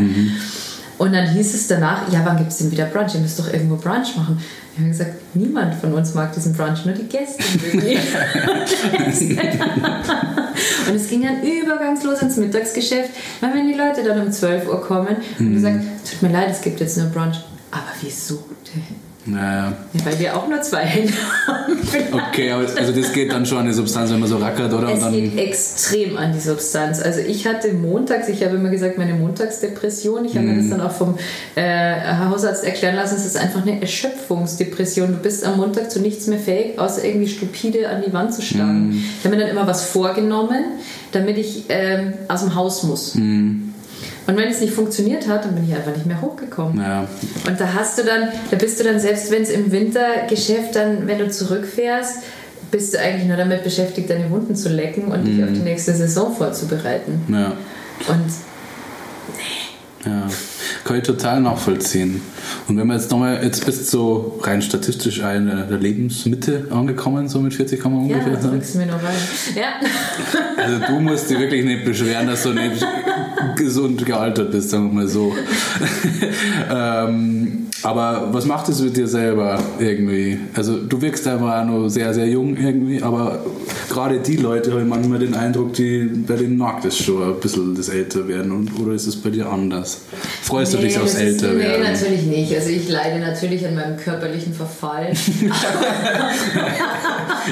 Und dann hieß es danach, ja, wann gibt es denn wieder Brunch? Ihr müsst doch irgendwo Brunch machen. Wir haben gesagt, niemand von uns mag diesen Brunch, nur die Gäste mögen ihn. Und es ging dann übergangslos ins Mittagsgeschäft, weil wenn die Leute dann um 12 Uhr kommen und gesagt, tut mir leid, es gibt jetzt nur Brunch. Aber wieso denn? Naja. Ja, weil wir auch nur zwei Hände haben. Okay, aber also das geht dann schon an die Substanz, wenn man so rackert, oder? Es geht extrem an die Substanz. Also ich hatte montags, ich habe immer gesagt, meine Montagsdepression, ich habe mir das dann auch vom äh, Hausarzt erklären lassen, es ist einfach eine Erschöpfungsdepression. Du bist am Montag zu nichts mehr fähig, außer irgendwie stupide an die Wand zu starren. Ich habe mir dann immer was vorgenommen, damit ich ähm, aus dem Haus muss. Und wenn es nicht funktioniert hat, dann bin ich einfach nicht mehr hochgekommen. naja. Und da hast du dann, da bist du dann, selbst wenn es im Wintergeschäft dann, wenn du zurückfährst, bist du eigentlich nur damit beschäftigt, deine Wunden zu lecken und dich auf die nächste Saison vorzubereiten. Ja. Und Ja, kann ich total nachvollziehen. Und wenn man jetzt nochmal, jetzt bist du so rein statistisch in der Lebensmitte angekommen, so mit 40 kann man ja, ungefähr sagen. mir noch rein. Ja. Also du musst dich wirklich nicht beschweren, dass du nicht gesund gealtert bist, sagen wir mal so. ähm, aber was macht es mit dir selber irgendwie? Also du wirkst einfach noch sehr, sehr jung irgendwie, aber gerade die Leute haben manchmal den Eindruck, die, bei denen nagt es schon ein bisschen das Älterwerden. Und, oder ist es bei dir anders? Freust du dich aufs ist- Nee, Älterwerden? natürlich nicht. Also ich leide natürlich an meinem körperlichen Verfall.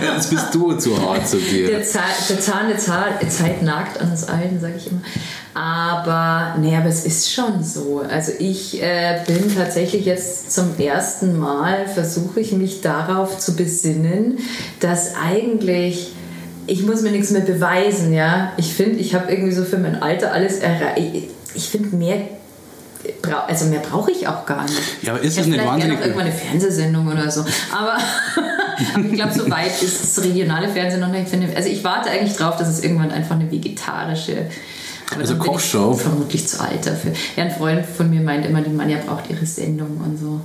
Jetzt bist du zu hart zu dir. Der, Zahn, der Zahn der Zeit, Zeit nagt an uns allen, sage ich immer. Aber, nee, aber es ist schon so. Also ich äh, bin tatsächlich jetzt zum ersten Mal, versuche ich mich darauf zu besinnen, dass eigentlich, ich muss mir nichts mehr beweisen, ja. Ich finde, ich habe irgendwie so für mein Alter alles erreicht. Ich finde, mehr, also mehr brauche ich auch gar nicht. Ja, aber ist Ich es nicht wahnsinnig... noch irgendwann eine Fernsehsendung oder so. Aber, aber ich glaube, so weit ist das regionale Fernsehen noch nicht. Also ich warte eigentlich drauf, dass es irgendwann einfach eine vegetarische. Aber Also Kochshow? Ich vermutlich zu alt dafür. Ja, ein Freund von mir meint immer, die Manja braucht ihre Sendung und so.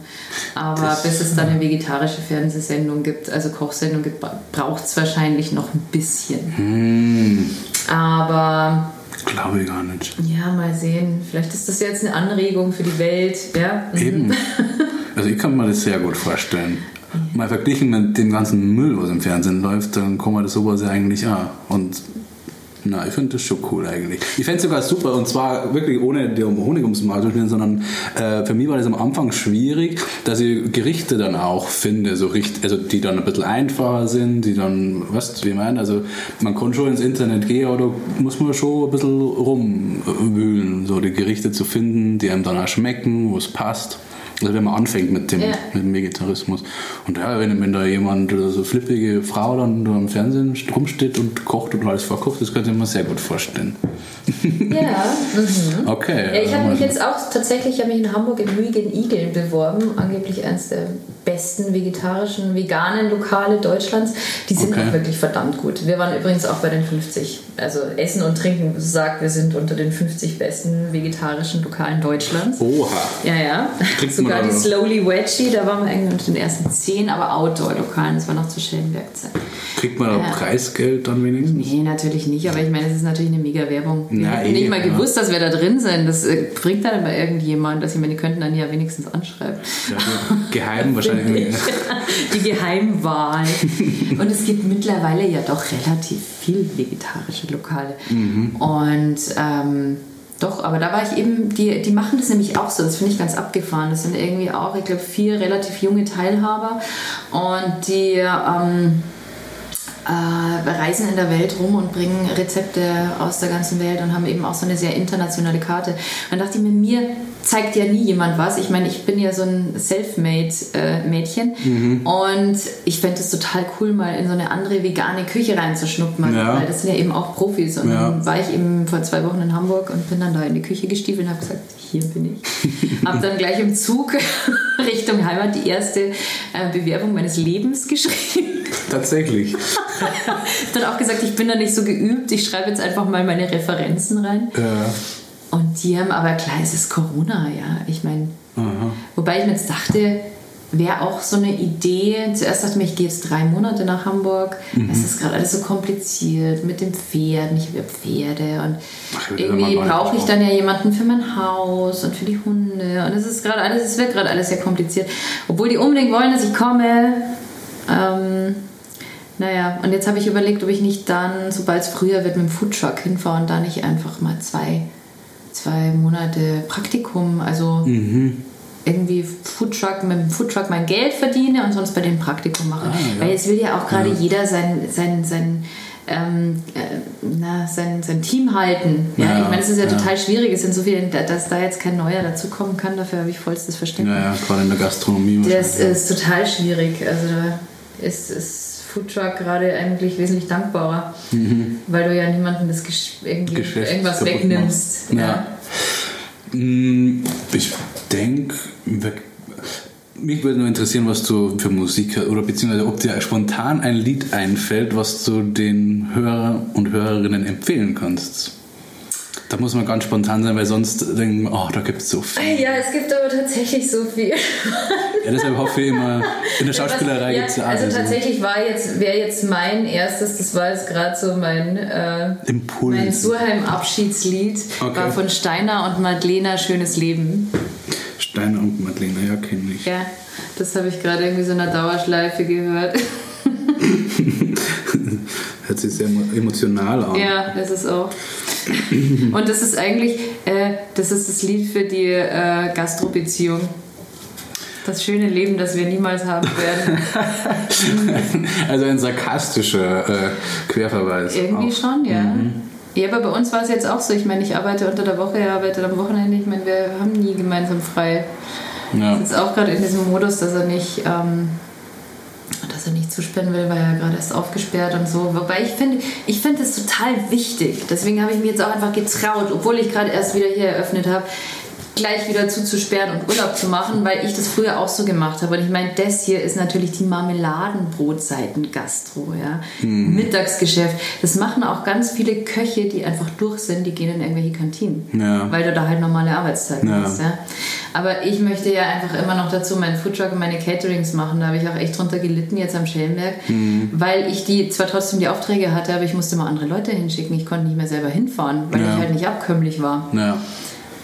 Aber bis es dann eine vegetarische Fernsehsendung gibt, also Kochsendung gibt, braucht es wahrscheinlich noch ein bisschen. Hm, Aber Glaube ich gar nicht. ja, mal sehen. Vielleicht ist das jetzt eine Anregung für die Welt. Ja? Mhm. Eben. Also ich kann mir das sehr gut vorstellen. Mal verglichen mit dem ganzen Müll, was im Fernsehen läuft, dann kann man das sowas ja eigentlich auch. Und na, ich finde das schon cool eigentlich. Ich fände es sogar super und zwar wirklich ohne um Honig ums Maul zu spielen, sondern äh, für mich war das am Anfang schwierig, dass ich Gerichte dann auch finde, so richtig, also die dann ein bisschen einfacher sind, die dann, weißt du, wie ich meine? Also man kann schon ins Internet gehen, aber da muss man schon ein bisschen rumwühlen, so die Gerichte zu finden, die einem dann auch schmecken, wo es passt. Also wenn man anfängt mit dem, ja. mit dem Vegetarismus. Und ja, wenn, wenn da jemand, so also flippige Frau dann da im Fernsehen rumsteht und kocht und alles verkauft, das könnte ich mir sehr gut vorstellen. Ja. Mhm. Okay. Ja, ich habe mich jetzt auch tatsächlich, ich mich in Hamburg in Vegan Eagle beworben, angeblich eines der besten vegetarischen, veganen Lokale Deutschlands. Die sind okay. auch wirklich verdammt gut. Wir waren übrigens auch bei den 50. Also Essen und Trinken sagt, wir sind unter den 50 besten vegetarischen Lokalen Deutschlands. Oha. Ja, ja. Sogar die Slowly Wedgie, da waren wir irgendwie unter den ersten 10, aber Outdoor-Lokalen, das war noch zu Schellenbergzeit. Kriegt man da Preisgeld dann wenigstens? Nee, natürlich nicht, aber ich meine, es ist natürlich eine mega Werbung. Wir haben nicht mal gewusst, dass wir da drin sind. Das äh, bringt dann aber irgendjemand, dass ich meine, die könnten dann ja wenigstens anschreiben. Ja, geheim wahrscheinlich die Geheimwahl. Und es gibt mittlerweile ja doch relativ viel vegetarische Lokale. Mhm. Und ähm, doch, aber da war ich eben, die, die machen das nämlich auch so, das finde ich ganz abgefahren. Das sind irgendwie auch, ich glaube, vier relativ junge Teilhaber und die ähm, äh, reisen in der Welt rum und bringen Rezepte aus der ganzen Welt und haben eben auch so eine sehr internationale Karte. Dann dachte ich mir, mir zeigt ja nie jemand was. Ich meine, ich bin ja so ein Selfmade-Mädchen äh, mhm. und ich fände es total cool, mal in so eine andere vegane Küche reinzuschnuppern, ja. weil das sind ja eben auch Profis. Und ja. dann war ich eben vor zwei Wochen in Hamburg und bin dann da in die Küche gestiefelt und habe gesagt, hier bin ich. habe dann gleich im Zug Richtung Heimat die erste äh, Bewerbung meines Lebens geschrieben. Tatsächlich. dann auch gesagt, ich bin da nicht so geübt, ich schreibe jetzt einfach mal meine Referenzen rein. Ja. Und die haben aber klar, es ist Corona, ja. Ich meine, wobei ich mir jetzt dachte, wäre auch so eine Idee. Zuerst dachte ich mir, ich gehe jetzt drei Monate nach Hamburg. Mhm. Es ist gerade alles so kompliziert mit dem Pferd. Ich habe ja Pferde und Ach, irgendwie brauche ich dann ja jemanden für mein Haus und für die Hunde. Und es ist gerade alles, es wird gerade alles sehr kompliziert. Obwohl die unbedingt wollen, dass ich komme. Ähm, naja, und jetzt habe ich überlegt, ob ich nicht dann, sobald es früher wird, mit dem Foodtruck hinfahre und da nicht einfach mal zwei zwei Monate Praktikum, also mhm. irgendwie Foodtruck, mit dem Foodtruck mein Geld verdiene und sonst bei dem Praktikum mache. Ah, ja. Weil jetzt will ja auch gerade ja. jeder sein, sein, sein ähm, äh, na, sein, sein Team halten. Ja? ja ich meine, es ist ja, ja, total schwierig. Es sind so viele, dass da jetzt kein Neuer dazukommen kann. Dafür habe ich vollstes Verständnis. Ja, ja, gerade in der Gastronomie. Das ist total schwierig. Also da ist es Foodtruck gerade eigentlich wesentlich dankbarer, mhm. weil du ja niemandem das irgendwie irgendwas wegnimmst. Ja. ja. Mm, ich denke, mich würde nur interessieren, was du für Musik oder beziehungsweise ob dir spontan ein Lied einfällt, was du den Hörer und Hörerinnen empfehlen kannst. Da muss man ganz spontan sein, weil sonst denken wir, oh, da gibt es so viel. Ja, es gibt aber tatsächlich so viel. ja, deshalb hoffe ich immer, in der Schauspielerei ja, gibt es ja alles. Also tatsächlich war jetzt, wäre jetzt mein erstes, das war jetzt gerade so mein äh, Impuls. Mein Surheim-Abschiedslied okay. war von Steiner und Madlena Schönes Leben. Steiner und Madlena, ja, kenne ich. Ja, das habe ich gerade irgendwie so in einer Dauerschleife gehört. Hört sich sehr emotional an. Ja, das ist auch. Und das ist eigentlich, äh, das ist das Lied für die äh, Gastrobeziehung. Das schöne Leben, das wir niemals haben werden. also ein sarkastischer äh, Querverweis. Irgendwie auch. schon, ja. Mhm. Ja, aber bei uns war es jetzt auch so. Ich meine, ich arbeite unter der Woche, er arbeitet am Wochenende. Ich meine, wir haben nie gemeinsam frei. Ja. Ich sitze auch gerade in diesem Modus, dass er nicht ähm, dass er nicht zusperren will, weil er gerade erst aufgesperrt und so. Wobei ich finde, ich finde es total wichtig. Deswegen habe ich mir jetzt auch einfach getraut, obwohl ich gerade erst wieder hier eröffnet habe, gleich wieder zuzusperren und Urlaub zu machen, weil ich das früher auch so gemacht habe. Und ich meine, das hier ist natürlich die Marmeladenbrotseiten-Gastro, ja. Mhm. Mittagsgeschäft. Das machen auch ganz viele Köche, die einfach durch sind, die gehen in irgendwelche Kantinen. Ja. Weil du da halt normale Arbeitszeiten ja. hast, ja. Aber ich möchte ja einfach immer noch dazu meinen Foodtruck und meine Caterings machen. Da habe ich auch echt drunter gelitten jetzt am Schellenberg, mhm. weil ich die zwar trotzdem die Aufträge hatte, aber ich musste mal andere Leute hinschicken. Ich konnte nicht mehr selber hinfahren, weil ja. ich halt nicht abkömmlich war. Ja.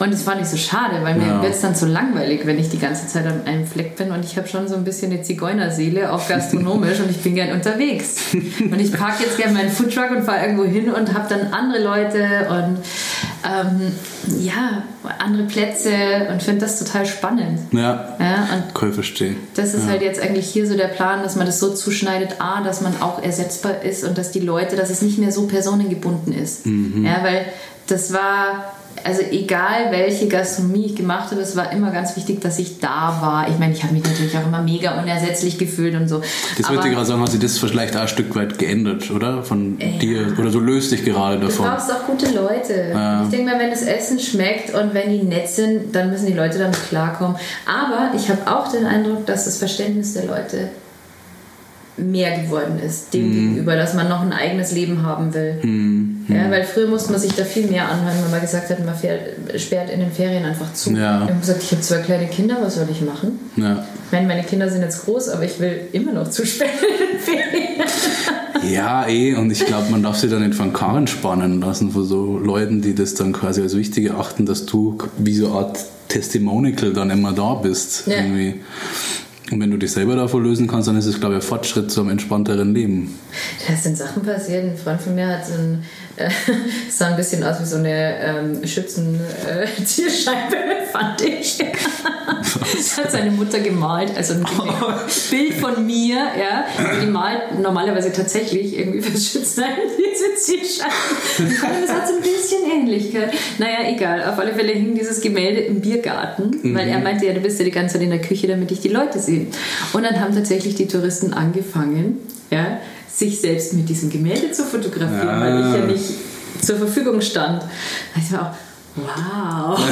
Und das fand ich so schade, weil mir wird es dann so langweilig, wenn ich die ganze Zeit an einem Fleck bin und ich habe schon so ein bisschen eine Zigeunerseele, auch gastronomisch und ich bin gern unterwegs. Und ich parke jetzt gerne meinen Foodtruck und fahre irgendwo hin und habe dann andere Leute und ähm, ja, andere Plätze und finde das total spannend. Ja, ja und kann ich verstehen. Das ist ja. halt jetzt eigentlich hier so der Plan, dass man das so zuschneidet, A, dass man auch ersetzbar ist und dass die Leute, dass es nicht mehr so personengebunden ist. Mhm. Ja, weil das war also egal welche Gastronomie ich gemacht habe, es war immer ganz wichtig, dass ich da war. Ich meine, ich habe mich natürlich auch immer mega unersetzlich gefühlt und so. Das würde ich gerade sagen, hat sich das vielleicht auch ein Stück weit geändert, oder? Von ja. dir, oder du löst dich gerade davon. Du brauchst auch gute Leute. Ja. Ich denke mal, wenn das Essen schmeckt und wenn die nett sind, dann müssen die Leute damit klarkommen. Aber ich habe auch den Eindruck, dass das Verständnis der Leute mehr geworden ist, dem mm. gegenüber, dass man noch ein eigenes Leben haben will. Mm. Ja, weil früher musste man sich da viel mehr anhören, wenn man gesagt hat, man fährt, sperrt in den Ferien einfach zu. Ja. Ich habe gesagt, ich habe zwei kleine Kinder, was soll ich machen? Ja. Ich meine, meine Kinder sind jetzt groß, aber ich will immer noch zu spät in den Ferien. Ja, eh, und ich glaube, man darf sich da nicht von Karren spannen lassen von so Leuten, die das dann quasi als wichtig erachten, dass du wie so eine Art Testimonial dann immer da bist. Ja. Irgendwie. Und wenn du dich selber davon lösen kannst, dann ist es, glaube ich, ein Fortschritt zum entspannteren Leben. Da sind Sachen passiert. Ein Freund von mir hat so ein, äh, sah ein bisschen aus wie so eine ähm, Schützen-Zielscheibe, äh, fand ich. das hat seine Mutter gemalt, also ein Bild von mir, ja. Die malt normalerweise tatsächlich irgendwie für Schützen diese Zielscheibe. Das hat so ein bisschen Ähnlichkeit. Naja, egal. Auf alle Fälle hing dieses Gemälde im Biergarten, mhm. weil er meinte, ja, du bist ja die ganze Zeit in der Küche, damit ich die Leute sehe. Und dann haben tatsächlich die Touristen angefangen, ja, sich selbst mit diesem Gemälde zu fotografieren, ja. weil ich ja nicht zur Verfügung stand. Ich war auch, wow.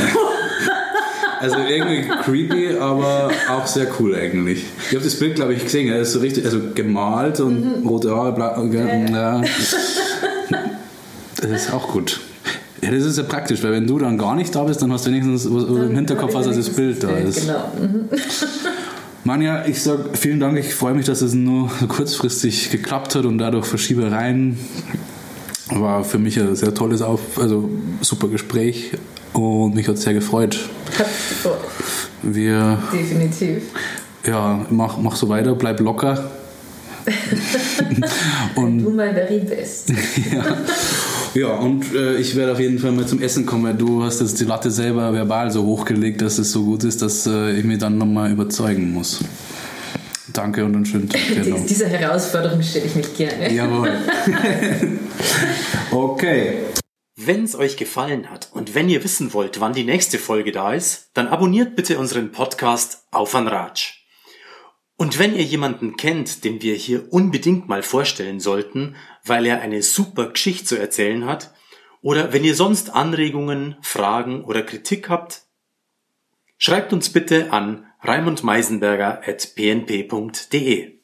Also irgendwie creepy, aber auch sehr cool eigentlich. Ich habe das Bild, glaube ich, gesehen. Er ist so richtig, also gemalt und mhm. rote Haare, blau. Ja. Das ist auch gut. Ja, das ist ja praktisch, weil wenn du dann gar nicht da bist, dann hast du wenigstens im Hinterkopf, was das Bild da ist. Genau. Manja, ich sage vielen Dank. Ich freue mich, dass es nur kurzfristig geklappt hat und dadurch Verschiebereien war für mich ein sehr tolles, Auf also super Gespräch und mich hat sehr gefreut. Wir, Definitiv. Ja, mach, mach so weiter, bleib locker. und, du mal very best. ja. Ja, und äh, ich werde auf jeden Fall mal zum Essen kommen, weil du hast jetzt die Latte selber verbal so hochgelegt, dass es so gut ist, dass äh, ich mich dann nochmal überzeugen muss. Danke und einen schönen Tag. Genau. Dieser Herausforderung stelle ich mich gerne. Jawohl. okay. Wenn es euch gefallen hat und wenn ihr wissen wollt, wann die nächste Folge da ist, dann abonniert bitte unseren Podcast auf an Ratsch. Und wenn ihr jemanden kennt, den wir hier unbedingt mal vorstellen sollten, weil er eine super Geschichte zu erzählen hat, oder wenn ihr sonst Anregungen, Fragen oder Kritik habt, schreibt uns bitte an raimundmeisenberger at pnp.de.